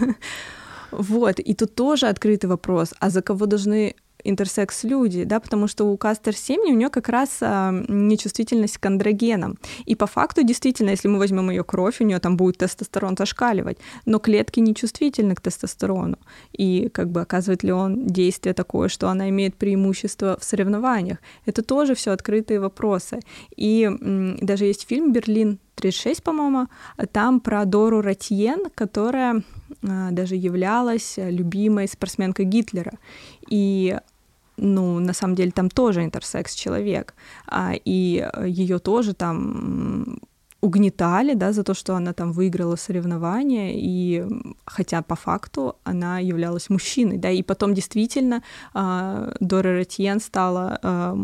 Вот, и тут тоже открытый вопрос, а за кого должны интерсекс-люди, да, потому что у Кастер Семени у нее как раз а, нечувствительность к андрогенам. И по факту, действительно, если мы возьмем ее кровь, у нее там будет тестостерон зашкаливать, но клетки нечувствительны к тестостерону. И как бы оказывает ли он действие такое, что она имеет преимущество в соревнованиях? Это тоже все открытые вопросы. И м, даже есть фильм «Берлин 36, по-моему, там про Дору Ратьен, которая а, даже являлась любимой спортсменкой Гитлера. И ну, на самом деле там тоже интерсекс-человек, а, и ее тоже там угнетали, да, за то, что она там выиграла соревнования, и хотя по факту она являлась мужчиной, да, и потом действительно э, Дора Ратьен стала э,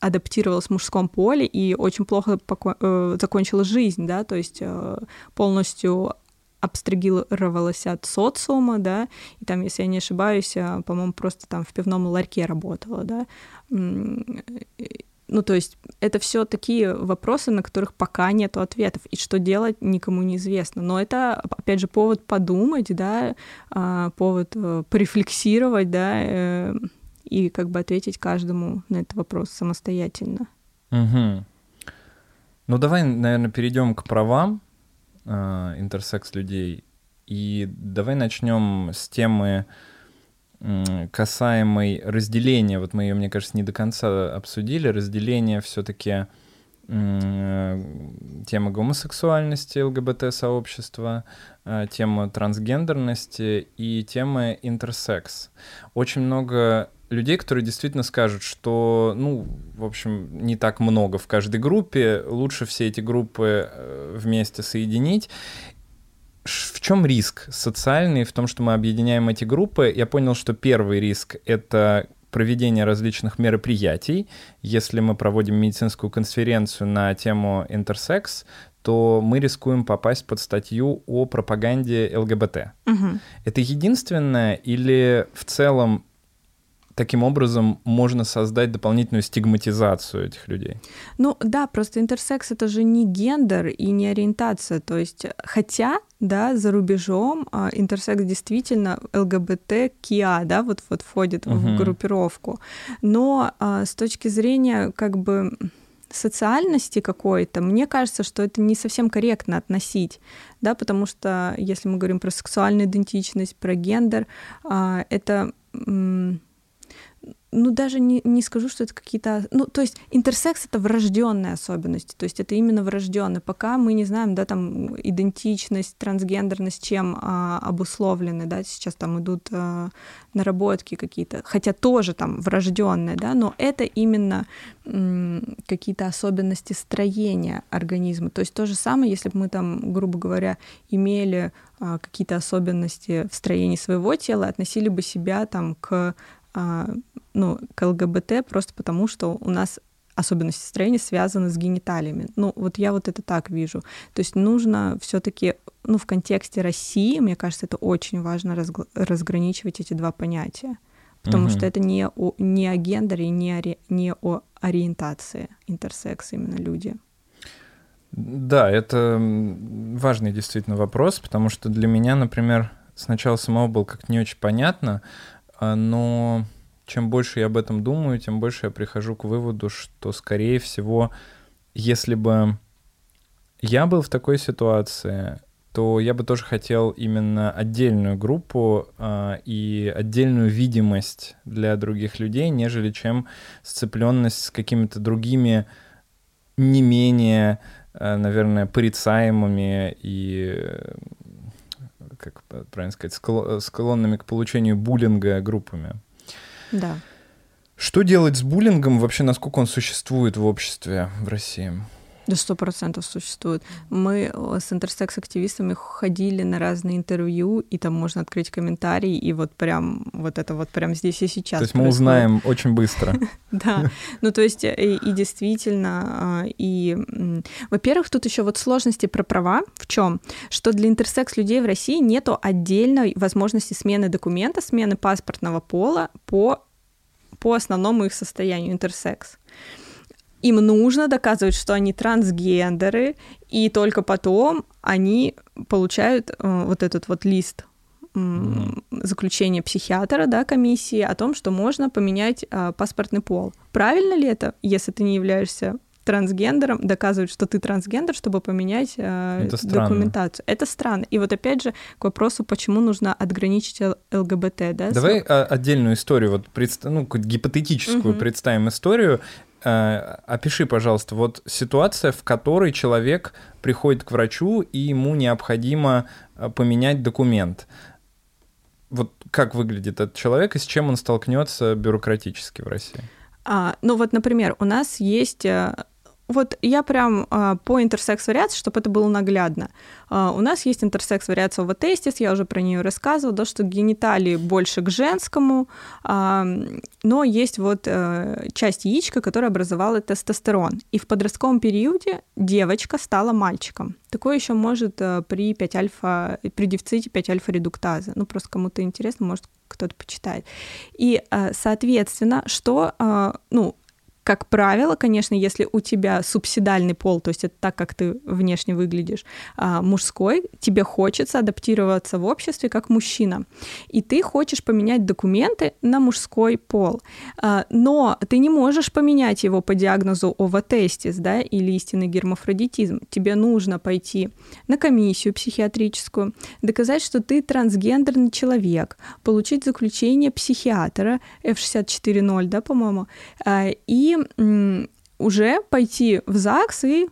адаптировалась в мужском поле и очень плохо поко- э, закончила жизнь, да, то есть э, полностью абстрагировалась от социума, да, и там, если я не ошибаюсь, э, по-моему, просто там в пивном ларьке работала, да. Ну, то есть это все такие вопросы, на которых пока нет ответов, и что делать никому неизвестно. Но это, опять же, повод подумать, да, а, повод порефлексировать, да, э, и как бы ответить каждому на этот вопрос самостоятельно. Угу. Ну, давай, наверное, перейдем к правам э, интерсекс людей. И давай начнем с темы касаемой разделения, вот мы ее, мне кажется, не до конца обсудили, разделение все-таки тема гомосексуальности ЛГБТ-сообщества, э, тема трансгендерности и тема интерсекс. Очень много людей, которые действительно скажут, что, ну, в общем, не так много в каждой группе, лучше все эти группы э, вместе соединить в чем риск социальный в том, что мы объединяем эти группы? Я понял, что первый риск — это проведение различных мероприятий. Если мы проводим медицинскую конференцию на тему интерсекс, то мы рискуем попасть под статью о пропаганде ЛГБТ. Угу. Это единственное или в целом таким образом можно создать дополнительную стигматизацию этих людей. Ну да, просто интерсекс это же не гендер и не ориентация. То есть, хотя, да, за рубежом а, интерсекс действительно ЛГБТ КИА, да, вот, вот входит угу. в группировку. Но а, с точки зрения как бы социальности какой-то, мне кажется, что это не совсем корректно относить, да, потому что если мы говорим про сексуальную идентичность, про гендер, а, это ну, даже не, не скажу, что это какие-то... Ну, то есть интерсекс — это врожденные особенности, то есть это именно врожденные. Пока мы не знаем, да, там, идентичность, трансгендерность, чем а, обусловлены, да, сейчас там идут а, наработки какие-то, хотя тоже там врожденные, да, но это именно м, какие-то особенности строения организма. То есть то же самое, если бы мы там, грубо говоря, имели а, какие-то особенности в строении своего тела, относили бы себя там к ну, к ЛГБТ просто потому, что у нас особенности строения связаны с гениталиями. Ну, вот я вот это так вижу. То есть нужно все таки ну, в контексте России, мне кажется, это очень важно разг- разграничивать эти два понятия. Потому угу. что это не о, не о гендере, не о, не о ориентации интерсекс именно люди. Да, это важный действительно вопрос, потому что для меня, например, сначала самого был как-то не очень понятно, а, но чем больше я об этом думаю, тем больше я прихожу к выводу, что, скорее всего, если бы я был в такой ситуации, то я бы тоже хотел именно отдельную группу э, и отдельную видимость для других людей, нежели чем сцепленность с какими-то другими не менее, э, наверное, порицаемыми и как правильно сказать, склонными к получению буллинга группами. Да. Что делать с буллингом? Вообще, насколько он существует в обществе в России? Да сто процентов существует. Мы э, с интерсекс-активистами ходили на разные интервью, и там можно открыть комментарий, и вот прям вот это вот прям здесь и сейчас. То есть мы узнаем очень быстро. [laughs] Да, ну то есть и, и действительно, а, и, во-первых, тут еще вот сложности про права в чем, что для интерсекс людей в России нету отдельной возможности смены документа, смены паспортного пола по по основному их состоянию интерсекс им нужно доказывать, что они трансгендеры, и только потом они получают э, вот этот вот лист mm-hmm. заключения психиатра, да, комиссии о том, что можно поменять э, паспортный пол. Правильно ли это, если ты не являешься трансгендером, доказывать, что ты трансгендер, чтобы поменять э, это документацию. Это странно. И вот опять же к вопросу, почему нужно отграничить ЛГБТ, да? Давай с... отдельную историю, вот предст... ну, гипотетическую угу. представим историю. Э, опиши, пожалуйста, вот ситуация, в которой человек приходит к врачу, и ему необходимо э, поменять документ. Вот как выглядит этот человек и с чем он столкнется бюрократически в России? А, ну вот, например, у нас есть э, вот я прям а, по интерсекс-вариации, чтобы это было наглядно. А, у нас есть интерсекс-вариация в тестис, я уже про нее рассказывала, да, что гениталии больше к женскому, а, но есть вот а, часть яичка, которая образовала тестостерон. И в подростковом периоде девочка стала мальчиком. Такое еще может а, при 5-альфа, при дефиците 5-альфа-редуктазы. Ну, просто кому-то интересно, может, кто-то почитает. И, соответственно, что, ну, как правило, конечно, если у тебя субсидальный пол, то есть это так, как ты внешне выглядишь, а, мужской, тебе хочется адаптироваться в обществе как мужчина. И ты хочешь поменять документы на мужской пол. А, но ты не можешь поменять его по диагнозу овотестис, да, или истинный гермафродитизм. Тебе нужно пойти на комиссию психиатрическую, доказать, что ты трансгендерный человек, получить заключение психиатра F640, да, по-моему, а, и уже пойти в ЗАГС и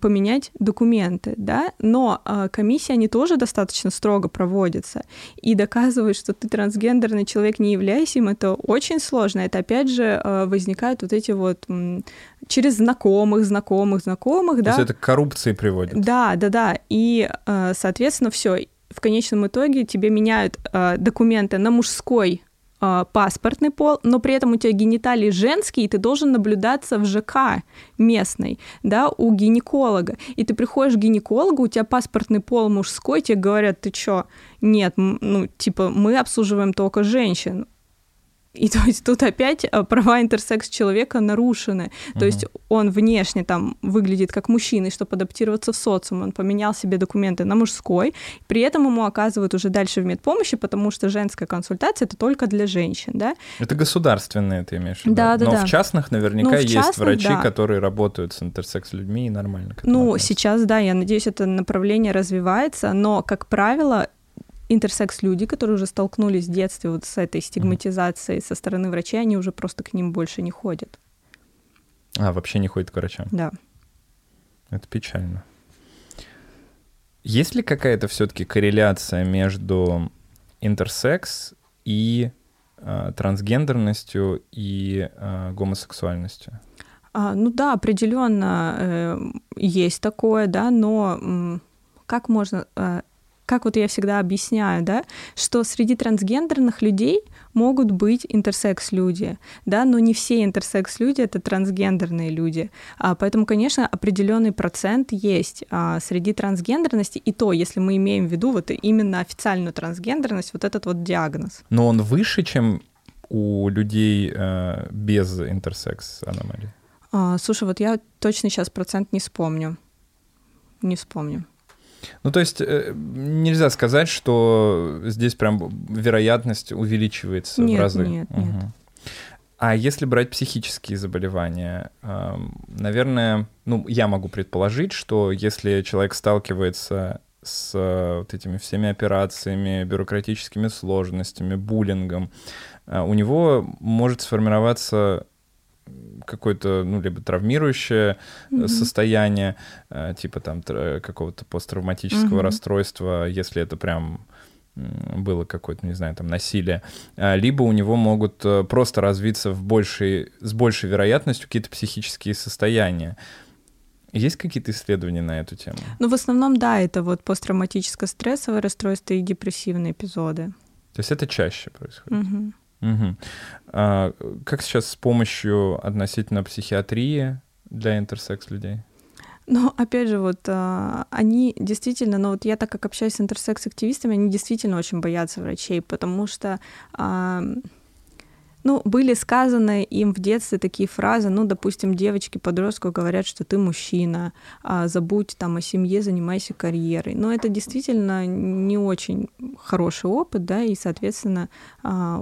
поменять документы, да, но э, комиссия, они тоже достаточно строго проводятся, и доказывать, что ты трансгендерный человек, не являясь им, это очень сложно, это опять же э, возникают вот эти вот м, через знакомых, знакомых, знакомых, То да. То есть это к коррупции приводит. Да, да, да, и, э, соответственно, все, в конечном итоге тебе меняют э, документы на мужской э, паспортный пол, но при этом у тебя гениталии женские, и ты должен наблюдаться в ЖК местной, да, у гинеколога. И ты приходишь к гинекологу, у тебя паспортный пол мужской, тебе говорят, ты чё? Нет, ну, типа, мы обслуживаем только женщин. И то есть тут опять э, права интерсекс человека нарушены. Uh-huh. То есть он внешне там выглядит как мужчина, и чтобы адаптироваться в социум, он поменял себе документы на мужской, при этом ему оказывают уже дальше в медпомощи, потому что женская консультация это только для женщин, да? Это государственные, ты имеешь в виду? Да, да, Но да. в частных наверняка ну, в есть частных, врачи, да. которые работают с интерсекс людьми и нормально. Ну, относятся. сейчас, да, я надеюсь, это направление развивается, но, как правило, интерсекс-люди, которые уже столкнулись в детстве вот с этой стигматизацией со стороны врачей, они уже просто к ним больше не ходят. А, вообще не ходят к врачам? Да. Это печально. Есть ли какая-то все-таки корреляция между интерсекс и э, трансгендерностью и э, гомосексуальностью? А, ну да, определенно э, есть такое, да, но э, как можно э, как вот я всегда объясняю, да, что среди трансгендерных людей могут быть интерсекс-люди, да, но не все интерсекс-люди — это трансгендерные люди. А, поэтому, конечно, определенный процент есть а, среди трансгендерности, и то, если мы имеем в виду вот именно официальную трансгендерность, вот этот вот диагноз. Но он выше, чем у людей э, без интерсекс-аномалий? А, слушай, вот я точно сейчас процент не вспомню. Не вспомню. Ну, то есть э, нельзя сказать, что здесь прям вероятность увеличивается нет, в разы. Нет, угу. нет. А если брать психические заболевания, наверное, ну, я могу предположить, что если человек сталкивается с вот этими всеми операциями, бюрократическими сложностями, буллингом, а, у него может сформироваться какое-то, ну, либо травмирующее mm-hmm. состояние, э, типа там какого-то посттравматического mm-hmm. расстройства, если это прям было какое-то, не знаю, там насилие, а, либо у него могут э, просто развиться в большей, с большей вероятностью какие-то психические состояния. Есть какие-то исследования на эту тему? Ну, в основном, да, это вот посттравматическое стрессовое расстройство и депрессивные эпизоды. То есть это чаще происходит? Угу. Угу. А как сейчас с помощью относительно психиатрии для интерсекс людей? Ну, опять же, вот а, они действительно, ну вот я так как общаюсь с интерсекс-активистами, они действительно очень боятся врачей, потому что а, ну, были сказаны им в детстве такие фразы, ну, допустим, девочки, подростку говорят, что ты мужчина, а, забудь там о семье, занимайся карьерой. Но это действительно не очень хороший опыт, да, и, соответственно,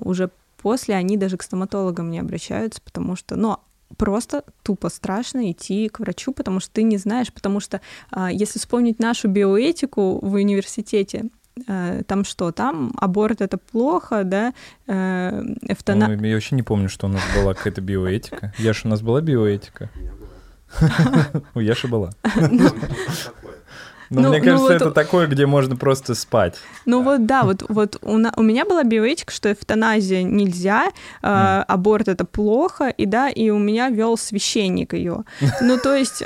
уже После они даже к стоматологам не обращаются, потому что, ну, просто тупо страшно идти к врачу, потому что ты не знаешь, потому что а, если вспомнить нашу биоэтику в университете, а, там что, там аборт это плохо, да, э, эвтана... Ну, я вообще не помню, что у нас была какая-то биоэтика. Яша, у нас была биоэтика? [laughs] [laughs] У Яши была. [laughs] Но ну, мне ну кажется, ну, вот... это такое, где можно просто спать. Ну вот да, вот, вот у, на, у меня была биоэтика, что эвтаназия нельзя, э, mm. аборт это плохо, и да, и у меня вел священник ее. Ну то есть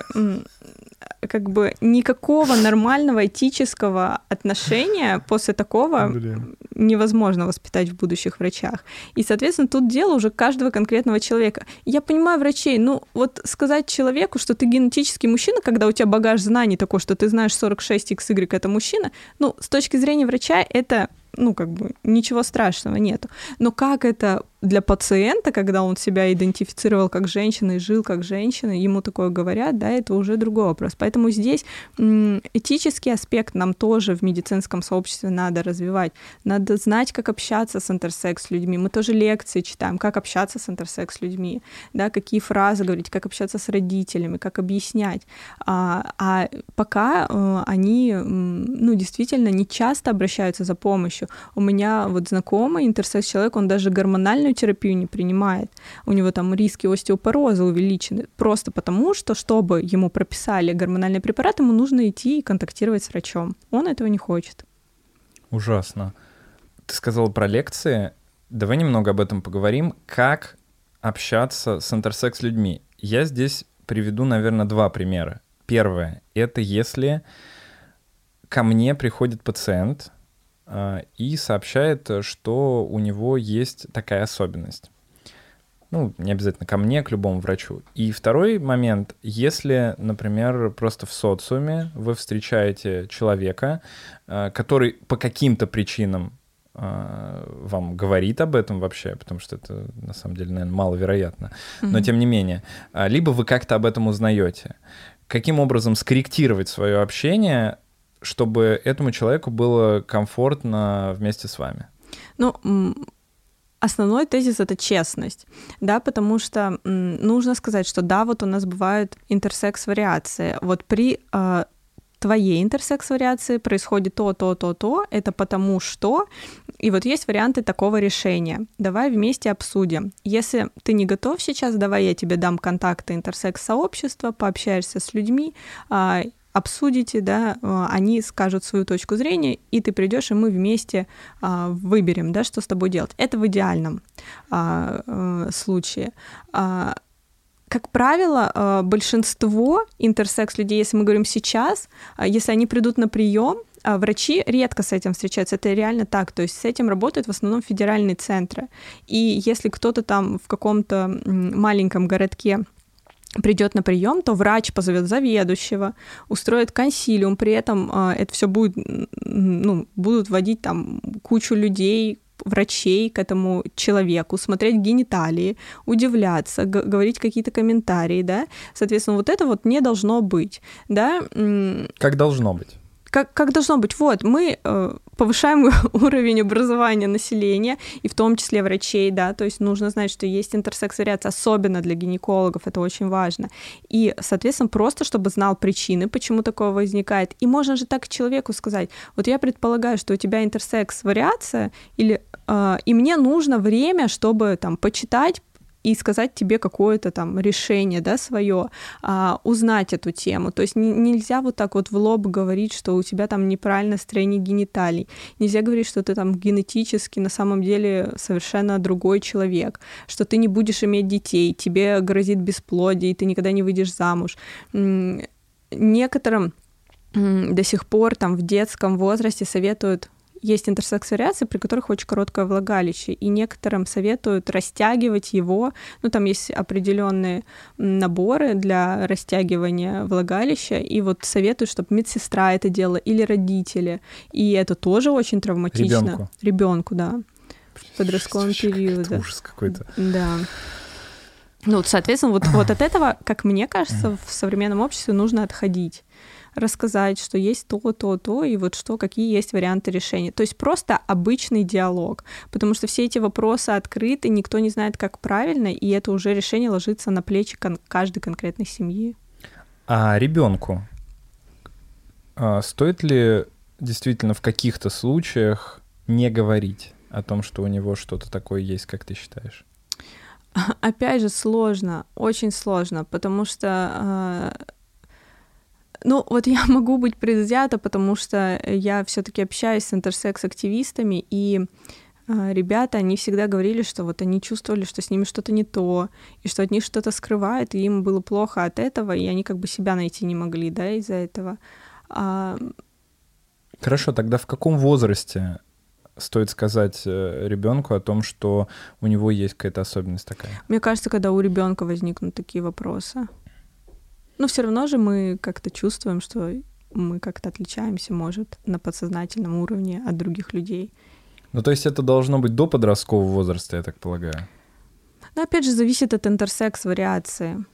как бы никакого [laughs] нормального этического отношения после такого Блин. невозможно воспитать в будущих врачах. И, соответственно, тут дело уже каждого конкретного человека. Я понимаю врачей, ну вот сказать человеку, что ты генетический мужчина, когда у тебя багаж знаний такой, что ты знаешь 46XY это мужчина, ну, с точки зрения врача это ну, как бы, ничего страшного нету. Но как это для пациента, когда он себя идентифицировал как женщина и жил как женщина, ему такое говорят, да, это уже другой вопрос. Поэтому здесь этический аспект нам тоже в медицинском сообществе надо развивать. Надо знать, как общаться с интерсекс людьми. Мы тоже лекции читаем, как общаться с интерсекс людьми, да, какие фразы говорить, как общаться с родителями, как объяснять. А, а пока э, они, ну, действительно не часто обращаются за помощью. У меня вот знакомый интерсекс человек, он даже гормональную терапию не принимает, у него там риски остеопороза увеличены, просто потому что, чтобы ему прописали гормональный препарат, ему нужно идти и контактировать с врачом. Он этого не хочет. Ужасно. Ты сказала про лекции. Давай немного об этом поговорим. Как общаться с интерсекс людьми? Я здесь приведу, наверное, два примера. Первое — это если ко мне приходит пациент, и сообщает, что у него есть такая особенность. Ну, не обязательно ко мне, к любому врачу. И второй момент, если, например, просто в социуме вы встречаете человека, а, который по каким-то причинам а, вам говорит об этом вообще, потому что это на самом деле, наверное, маловероятно. Но mm-hmm. тем не менее, либо вы как-то об этом узнаете. Каким образом скорректировать свое общение чтобы этому человеку было комфортно вместе с вами? Ну, основной тезис это честность, да, потому что нужно сказать, что да, вот у нас бывают интерсекс-вариации. Вот при э, твоей интерсекс-вариации происходит то, то, то, то, это потому что, и вот есть варианты такого решения. Давай вместе обсудим. Если ты не готов сейчас, давай я тебе дам контакты интерсекс-сообщества, пообщаешься с людьми, а, обсудите, да, а, они скажут свою точку зрения, и ты придешь, и мы вместе а, выберем, да, что с тобой делать. Это в идеальном а, а, случае. А, как правило, а, большинство интерсекс людей, если мы говорим сейчас, если они придут на прием, врачи редко с этим встречаются, это реально так, то есть с этим работают в основном федеральные центры. И если кто-то там в каком-то маленьком городке придет на прием, то врач позовет заведующего, устроит консилиум, при этом э, это все будет, ну, будут водить там кучу людей, врачей к этому человеку, смотреть гениталии, удивляться, говорить какие-то комментарии, да, соответственно, вот это вот не должно быть, да. Как должно быть? Как, как должно быть. Вот, мы э, повышаем [laughs] уровень образования населения, и в том числе врачей, да, то есть нужно знать, что есть интерсекс-вариация, особенно для гинекологов, это очень важно. И, соответственно, просто чтобы знал причины, почему такое возникает. И можно же так человеку сказать, вот я предполагаю, что у тебя интерсекс-вариация, или э, и мне нужно время, чтобы там почитать, и сказать тебе какое-то там решение, да, свое, а, узнать эту тему. То есть не, нельзя вот так вот в лоб говорить, что у тебя там неправильное строение гениталий. Нельзя говорить, что ты там генетически на самом деле совершенно другой человек, что ты не будешь иметь детей, тебе грозит бесплодие, и ты никогда не выйдешь замуж. Некоторым до сих пор там в детском возрасте советуют есть интерсекс-вариации, при которых очень короткое влагалище, и некоторым советуют растягивать его. Ну, там есть определенные наборы для растягивания влагалища, и вот советуют, чтобы медсестра это делала или родители. И это тоже очень травматично. Ребенку. Ребенку, да. В подростковом периоде. Ужас какой-то. Да. Ну, соответственно, вот, вот от этого, как мне кажется, в современном обществе нужно отходить рассказать, что есть то, то, то, и вот что, какие есть варианты решения. То есть просто обычный диалог, потому что все эти вопросы открыты, никто не знает, как правильно, и это уже решение ложится на плечи кон- каждой конкретной семьи. А ребенку а стоит ли действительно в каких-то случаях не говорить о том, что у него что-то такое есть, как ты считаешь? [laughs] Опять же, сложно, очень сложно, потому что Ну, вот [laughs] я могу быть предвзята, потому что я все-таки общаюсь с интерсекс-активистами, и э, ребята, они всегда говорили, что вот они чувствовали, что с ними что-то не то, и что от них что-то скрывают, и им было плохо от этого, и они как бы себя найти не могли, да, из-за этого. А... Хорошо, тогда в каком возрасте стоит сказать э, ребенку о том, что у него есть какая-то особенность такая? Мне кажется, когда у ребенка возникнут такие вопросы. Но все равно же мы как-то чувствуем, что мы как-то отличаемся, может, на подсознательном уровне от других людей. Ну, то есть это должно быть до подросткового возраста, я так полагаю. Но опять же, зависит от интерсекс-вариации.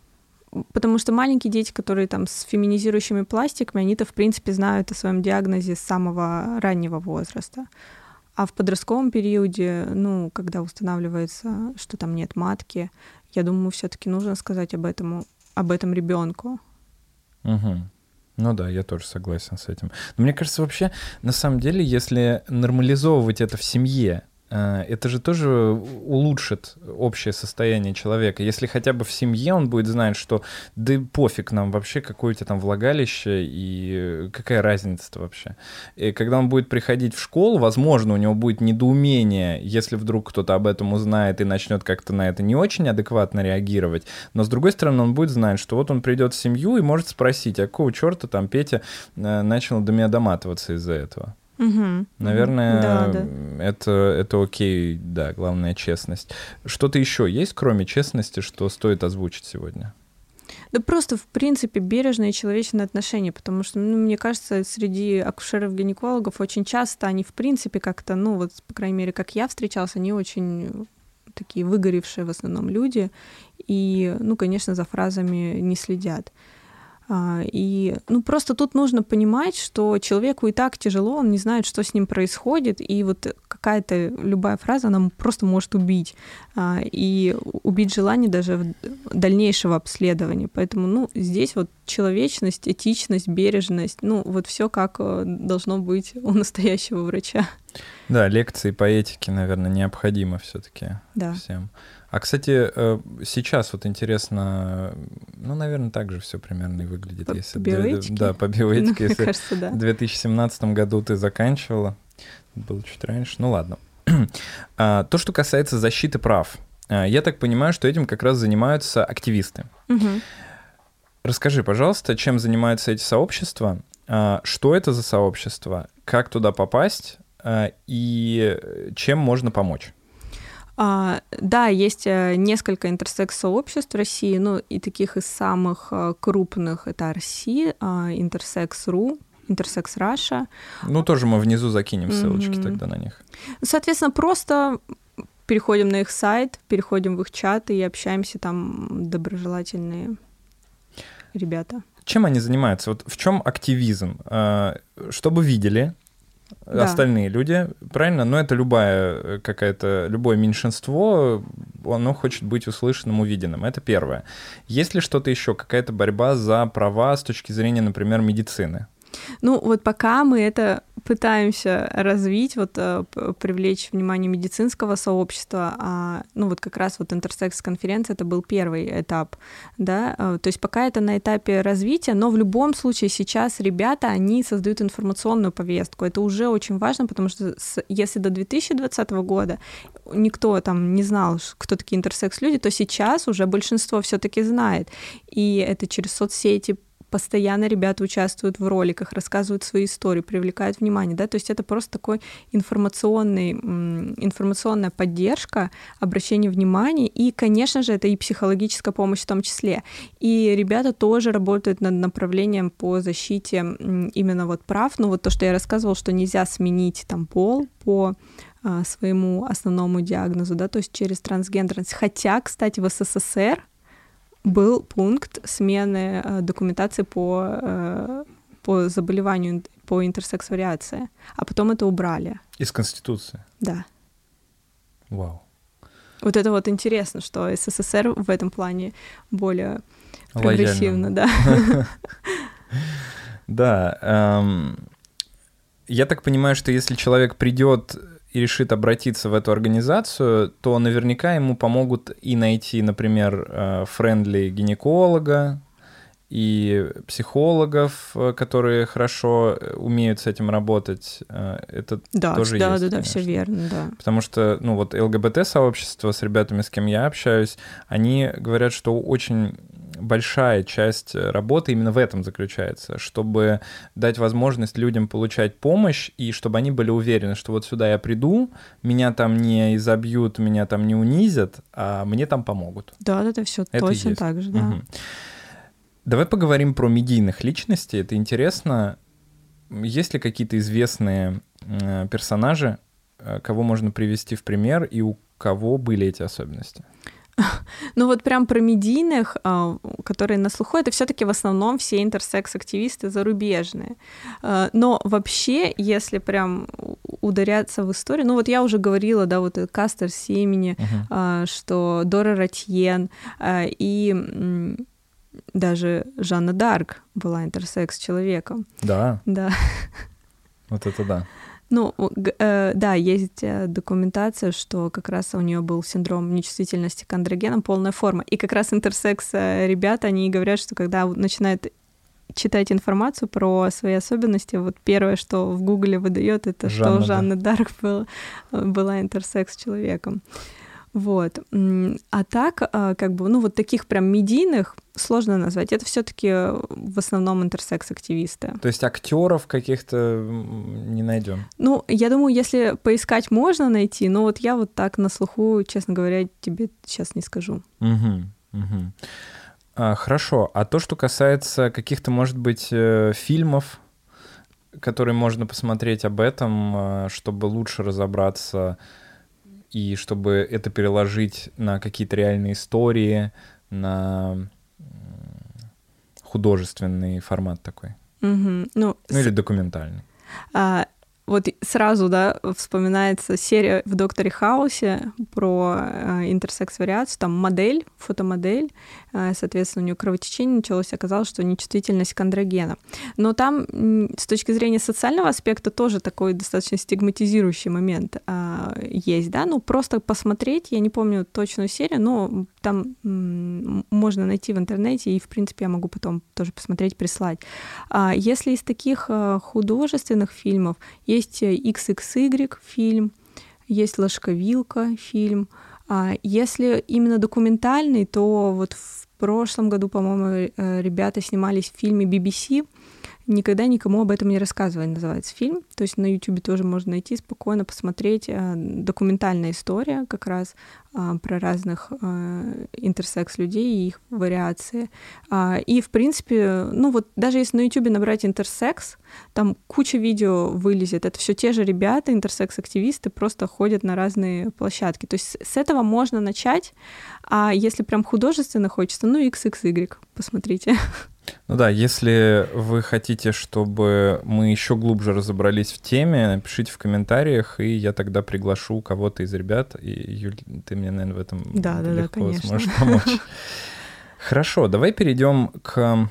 Потому что маленькие дети, которые там с феминизирующими пластиками, они-то, в принципе, знают о своем диагнозе с самого раннего возраста. А в подростковом периоде, ну, когда устанавливается, что там нет матки, я думаю, все-таки нужно сказать об этом, об этом ребенку. Угу. Ну да, я тоже согласен с этим. Но мне кажется, вообще, на самом деле, если нормализовывать это в семье, это же тоже улучшит общее состояние человека. Если хотя бы в семье он будет знать, что да пофиг нам вообще, какое у тебя там влагалище и какая разница вообще. И когда он будет приходить в школу, возможно, у него будет недоумение, если вдруг кто-то об этом узнает и начнет как-то на это не очень адекватно реагировать. Но с другой стороны, он будет знать, что вот он придет в семью и может спросить, а какого черта там Петя э, начал до меня доматываться из-за этого. Угу. Наверное, да, да. Это, это окей, да, главное честность. Что-то еще есть, кроме честности, что стоит озвучить сегодня? Да просто, в принципе, бережное и человечное отношение, потому что, ну, мне кажется, среди акушеров-гинекологов очень часто они, в принципе, как-то, ну, вот, по крайней мере, как я встречался, они очень такие выгоревшие в основном люди, и, ну, конечно, за фразами не следят. А, и ну, просто тут нужно понимать, что человеку и так тяжело, он не знает, что с ним происходит, и вот какая-то любая фраза, она просто может убить, а, и убить желание даже дальнейшего обследования. Поэтому ну, здесь вот человечность, этичность, бережность, ну вот все как э, должно быть у [laughs] настоящего врача. Да, лекции по этике, наверное, необходимы все-таки да. всем. А, кстати, э, сейчас вот интересно, ну, наверное, так же все примерно и выглядит. По, если по биоэтике? Да, по биоэтике. Если кажется, да. в 2017 году ты заканчивала, было чуть раньше, ну ладно. [clears throat] А, то, что касается защиты прав, а, я так понимаю, что этим как раз занимаются активисты. Угу. Расскажи, пожалуйста, чем занимаются эти сообщества, а, что это за сообщество, как туда попасть и чем можно помочь? А, да, есть э, несколько интерсекс-сообществ в России, ну и таких из самых э, крупных это RC, Интерсекс.ру, Интерсекс Раша. Ну, тоже мы внизу закинем ссылочки mm-hmm. тогда на них. Соответственно, просто переходим на их сайт, переходим в их чаты и общаемся там доброжелательные ребята. Чем они занимаются? Вот в чем активизм? А, чтобы видели, да. остальные люди, правильно? Но это любая э, какая-то, любое меньшинство, оно хочет быть услышанным, увиденным. Это первое. Есть ли что-то еще, какая-то борьба за права с точки зрения, например, медицины? Ну, вот пока мы это пытаемся развить, вот э, привлечь внимание медицинского сообщества, а, ну вот как раз вот интерсекс-конференция это был первый этап, да, э, то есть пока это на этапе развития, но в любом случае сейчас ребята, они создают информационную повестку, это уже очень важно, потому что с, если до 2020 года никто там не знал, кто такие интерсекс-люди, то сейчас уже большинство все таки знает, и это через соцсети, постоянно ребята участвуют в роликах, рассказывают свои истории, привлекают внимание, да, то есть это просто такой информационный, информационная поддержка, обращение внимания, и, конечно же, это и психологическая помощь в том числе. И ребята тоже работают над направлением по защите именно вот прав, ну вот то, что я рассказывала, что нельзя сменить там пол по а, своему основному диагнозу, да, то есть через трансгендерность. Хотя, кстати, в СССР был пункт смены э, документации по, э, по заболеванию, по интерсекс-вариации, а потом это убрали. Из Конституции? Да. Вау. Вот это вот интересно, что СССР в этом плане более прогрессивно, да. [laughs] Да. Эм, я так понимаю, что если человек придет и решит обратиться в эту организацию, то наверняка ему помогут и найти, например, э, френдли гинеколога, и психологов, э, которые хорошо э, умеют с этим работать. Это да, тоже да, есть. Да, да, все верно, да. Потому что, ну вот ЛГБТ-сообщество с ребятами, с кем я общаюсь, они говорят, что очень большая часть работы именно в этом заключается, чтобы дать возможность людям получать помощь и чтобы они были уверены, что вот сюда я приду, меня там не изобьют, меня там не унизят, а мне там помогут. Да, это все точно есть. так же, да. Угу. Давай поговорим про медийных личностей. Это интересно. Есть ли какие-то известные э, персонажи, э, кого можно привести в пример, и у кого были эти особенности? [laughs] Ну вот прям про медийных, а, которые на слуху, это все таки в основном все интерсекс-активисты зарубежные. А, но вообще, если прям ударяться в историю, ну вот я уже говорила, да, вот Кастер Семени, uh-huh. что Дора Ратьен и даже Жанна Дарк была интерсекс-человеком. Да? Да. [laughs] Вот это да. Ну, э, да, есть э, документация, что как раз у нее был синдром нечувствительности к андрогенам, полная форма. И как раз интерсекс э, ребята, они говорят, что когда начинают читать информацию про свои особенности, вот первое, что в Гугле выдает, это Жанна, что Жанна да. Дарк был, была интерсекс человеком. Вот. А так, а, как бы, ну вот таких прям медийных сложно назвать. Это все-таки в основном интерсекс-активисты. То есть актеров каких-то не найдем. Ну, я думаю, если поискать, можно найти, но вот я вот так на слуху, честно говоря, тебе сейчас не скажу. Угу, угу. А, хорошо. А то, что касается каких-то, может быть, э, фильмов, которые можно посмотреть об этом, чтобы лучше разобраться и чтобы это переложить на какие-то реальные истории, на художественный формат такой. Угу. Ну, ну или документальный. А, вот сразу, да, вспоминается серия в «Докторе Хаусе» про э, интерсекс-вариацию, там модель, фотомодель, э, соответственно, у нее кровотечение началось, оказалось, что нечувствительность к андрогенам. Но там с точки зрения социального аспекта тоже такой достаточно стигматизирующий момент э, есть, да, ну просто посмотреть, я не помню точную серию, но там можно найти в интернете, и, в принципе, я могу потом тоже посмотреть, прислать. А если из таких э, художественных фильмов есть есть XXY фильм, есть Ложковилка фильм. А если именно документальный, то вот в прошлом году, по-моему, э, ребята снимались в фильме BBC никогда никому об этом не рассказывали, называется фильм. То есть на YouTube тоже можно найти, спокойно посмотреть. Э, документальная история как раз а, про разных э, интерсекс людей и их вариации. А, и, в принципе, ну вот даже если на YouTube набрать интерсекс, там куча видео вылезет. Это все те же ребята, интерсекс-активисты, просто ходят на разные площадки. То есть с этого можно начать, а если прям художественно хочется, ну, XXY, посмотрите. Ну да, если вы хотите, чтобы мы еще глубже разобрались в теме, напишите в комментариях, и я тогда приглашу кого-то из ребят. И, Юль, ты мне, наверное, в этом да, легко да, да, сможешь помочь. [laughs] Хорошо, давай перейдем к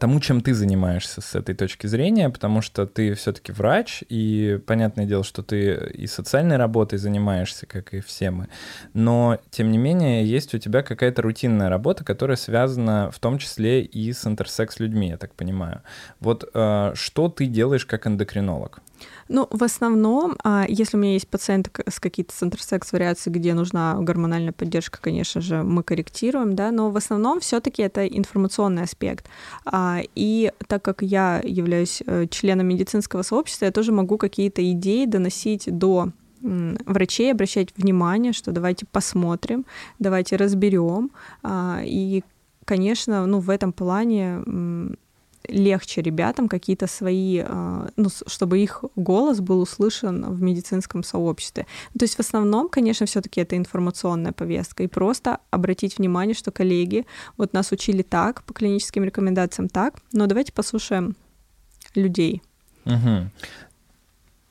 тому, чем ты занимаешься с этой точки зрения, потому что ты все-таки врач, и понятное дело, что ты и социальной работой занимаешься, как и все мы, но тем не менее есть у тебя какая-то рутинная работа, которая связана в том числе и с интерсекс людьми, я так понимаю. Вот а, что ты делаешь как эндокринолог? Ну, в основном, а, если у меня есть пациенты с какие-то с интерсекс-вариацией, где нужна гормональная поддержка, конечно же, мы корректируем, да, но в основном все таки это информационный аспект. А, и так как я являюсь э, членом медицинского сообщества, я тоже могу какие-то идеи доносить до врачей, обращать внимание, что давайте посмотрим, давайте разберем. А, и, конечно, ну, в этом плане легче ребятам какие-то свои, а, ну, чтобы их голос был услышан в медицинском сообществе. То есть в основном, конечно, все-таки это информационная повестка. И просто обратить внимание, что коллеги, вот нас учили так, по клиническим рекомендациям так, но давайте послушаем людей. Угу.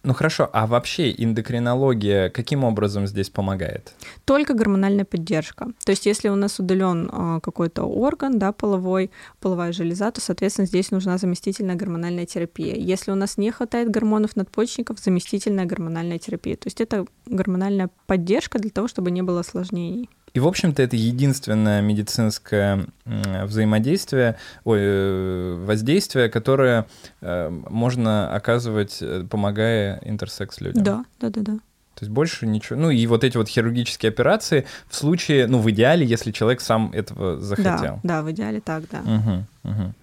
Ну хорошо, а вообще эндокринология каким образом здесь помогает? Только гормональная поддержка. То есть если у нас удален а, какой-то орган, да, половой, половая железа, то, соответственно, здесь нужна заместительная гормональная терапия. Если у нас не хватает гормонов надпочечников, заместительная гормональная терапия. То есть это гормональная поддержка для того, чтобы не было осложнений. И, в общем-то, это единственное медицинское взаимодействие, ой, э, воздействие, которое э, можно оказывать, э, помогая интерсекс людям. Да, да, да, да. То есть больше ничего. Ну и вот эти вот хирургические операции в случае, ну в идеале, если человек сам этого захотел. Да, да, в идеале так, да. Угу, угу.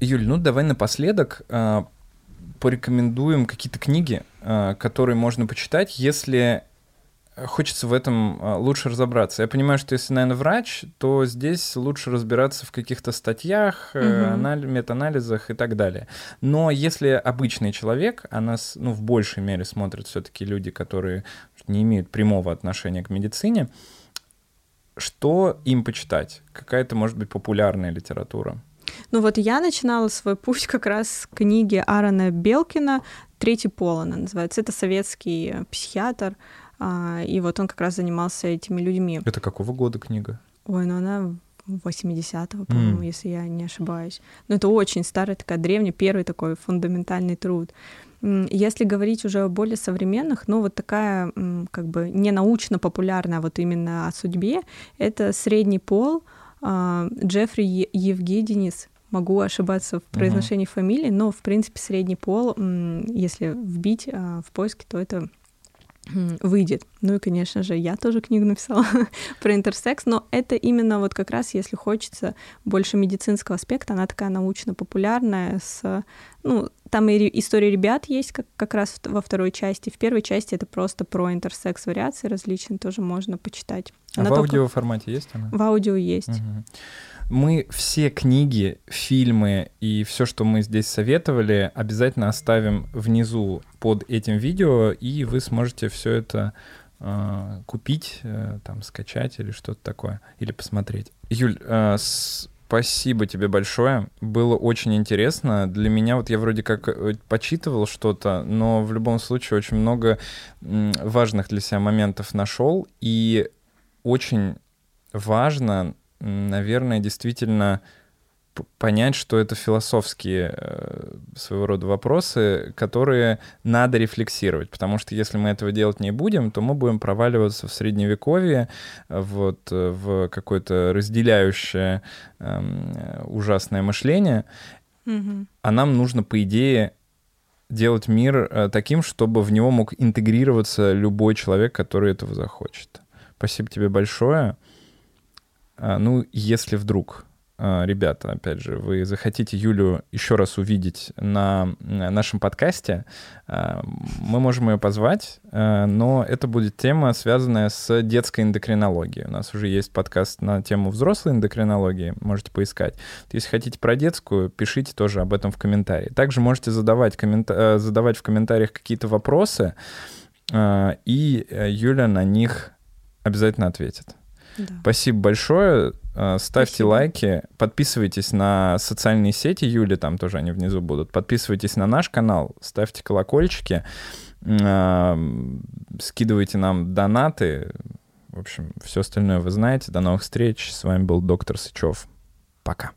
Юль, ну давай напоследок э, порекомендуем какие-то книги, э, которые можно почитать, если хочется в этом а, лучше разобраться. Я понимаю, что если, наверное, врач, то здесь лучше разбираться в каких-то статьях, угу. Uh метаанализах и так далее. Но если обычный человек, а нас ну, в большей мере смотрят все-таки люди, которые не имеют прямого отношения к медицине, что им почитать? Какая-то, может быть, популярная литература? Ну вот я начинала свой путь как раз с книги Аарона Белкина «Третий пол» она называется. Это советский психиатр, и вот он как раз занимался этими людьми. Это какого года книга? Ой, ну она 80-го, по-моему, mm. если я не ошибаюсь. Но это очень старая, такая древняя, первый такой фундаментальный труд. Если говорить уже о более современных, ну вот такая как бы не научно-популярная вот именно о судьбе, это «Средний пол», а, Джеффри Евгеденис, могу ошибаться в произношении uh-huh. фамилии, но в принципе «Средний пол», если вбить а, в поиске, то это выйдет. Ну и, конечно же, я тоже книгу написала [laughs] про интерсекс, но это именно вот как раз, если хочется больше медицинского аспекта, она такая научно-популярная, с, ну, там и истории ребят есть как, как раз во второй части. В первой части это просто про интерсекс вариации различные, тоже можно почитать. Она а в аудио формате есть она? В аудио есть. Угу. Мы все книги, фильмы и все, что мы здесь советовали, обязательно оставим внизу под этим видео, и вы сможете все это э, купить, э, там, скачать или что-то такое, или посмотреть. Юль, э, спасибо тебе большое. Было очень интересно. Для меня вот я вроде как э, почитывал что-то, но в любом случае очень много важных для себя моментов нашел, и очень важно наверное, действительно понять, что это философские э, своего рода вопросы, которые надо рефлексировать, потому что если мы этого делать не будем, то мы будем проваливаться в средневековье, вот э, в какое-то разделяющее э, ужасное мышление, mm-hmm. а нам нужно, по идее, делать мир э, таким, чтобы в него мог интегрироваться любой человек, который этого захочет. Спасибо тебе большое. А, ну, если вдруг, а, ребята, опять же, вы захотите Юлю еще раз увидеть на нашем подкасте, а, мы можем ее позвать, но это будет тема, связанная с детской эндокринологией. У нас уже есть подкаст на тему взрослой эндокринологии, можете поискать. Если хотите про детскую, пишите тоже об этом в комментарии. Также можете задавать, коммента... задавать в комментариях какие-то вопросы, и э, Юля на них обязательно ответит. Да. Спасибо большое. Э, ставьте Спасибо. лайки, подписывайтесь на социальные сети Юли, там тоже они внизу будут. Подписывайтесь на наш канал, ставьте колокольчики, э, скидывайте нам донаты. В общем, все остальное вы знаете. До новых встреч. С вами был доктор Сычев. Пока.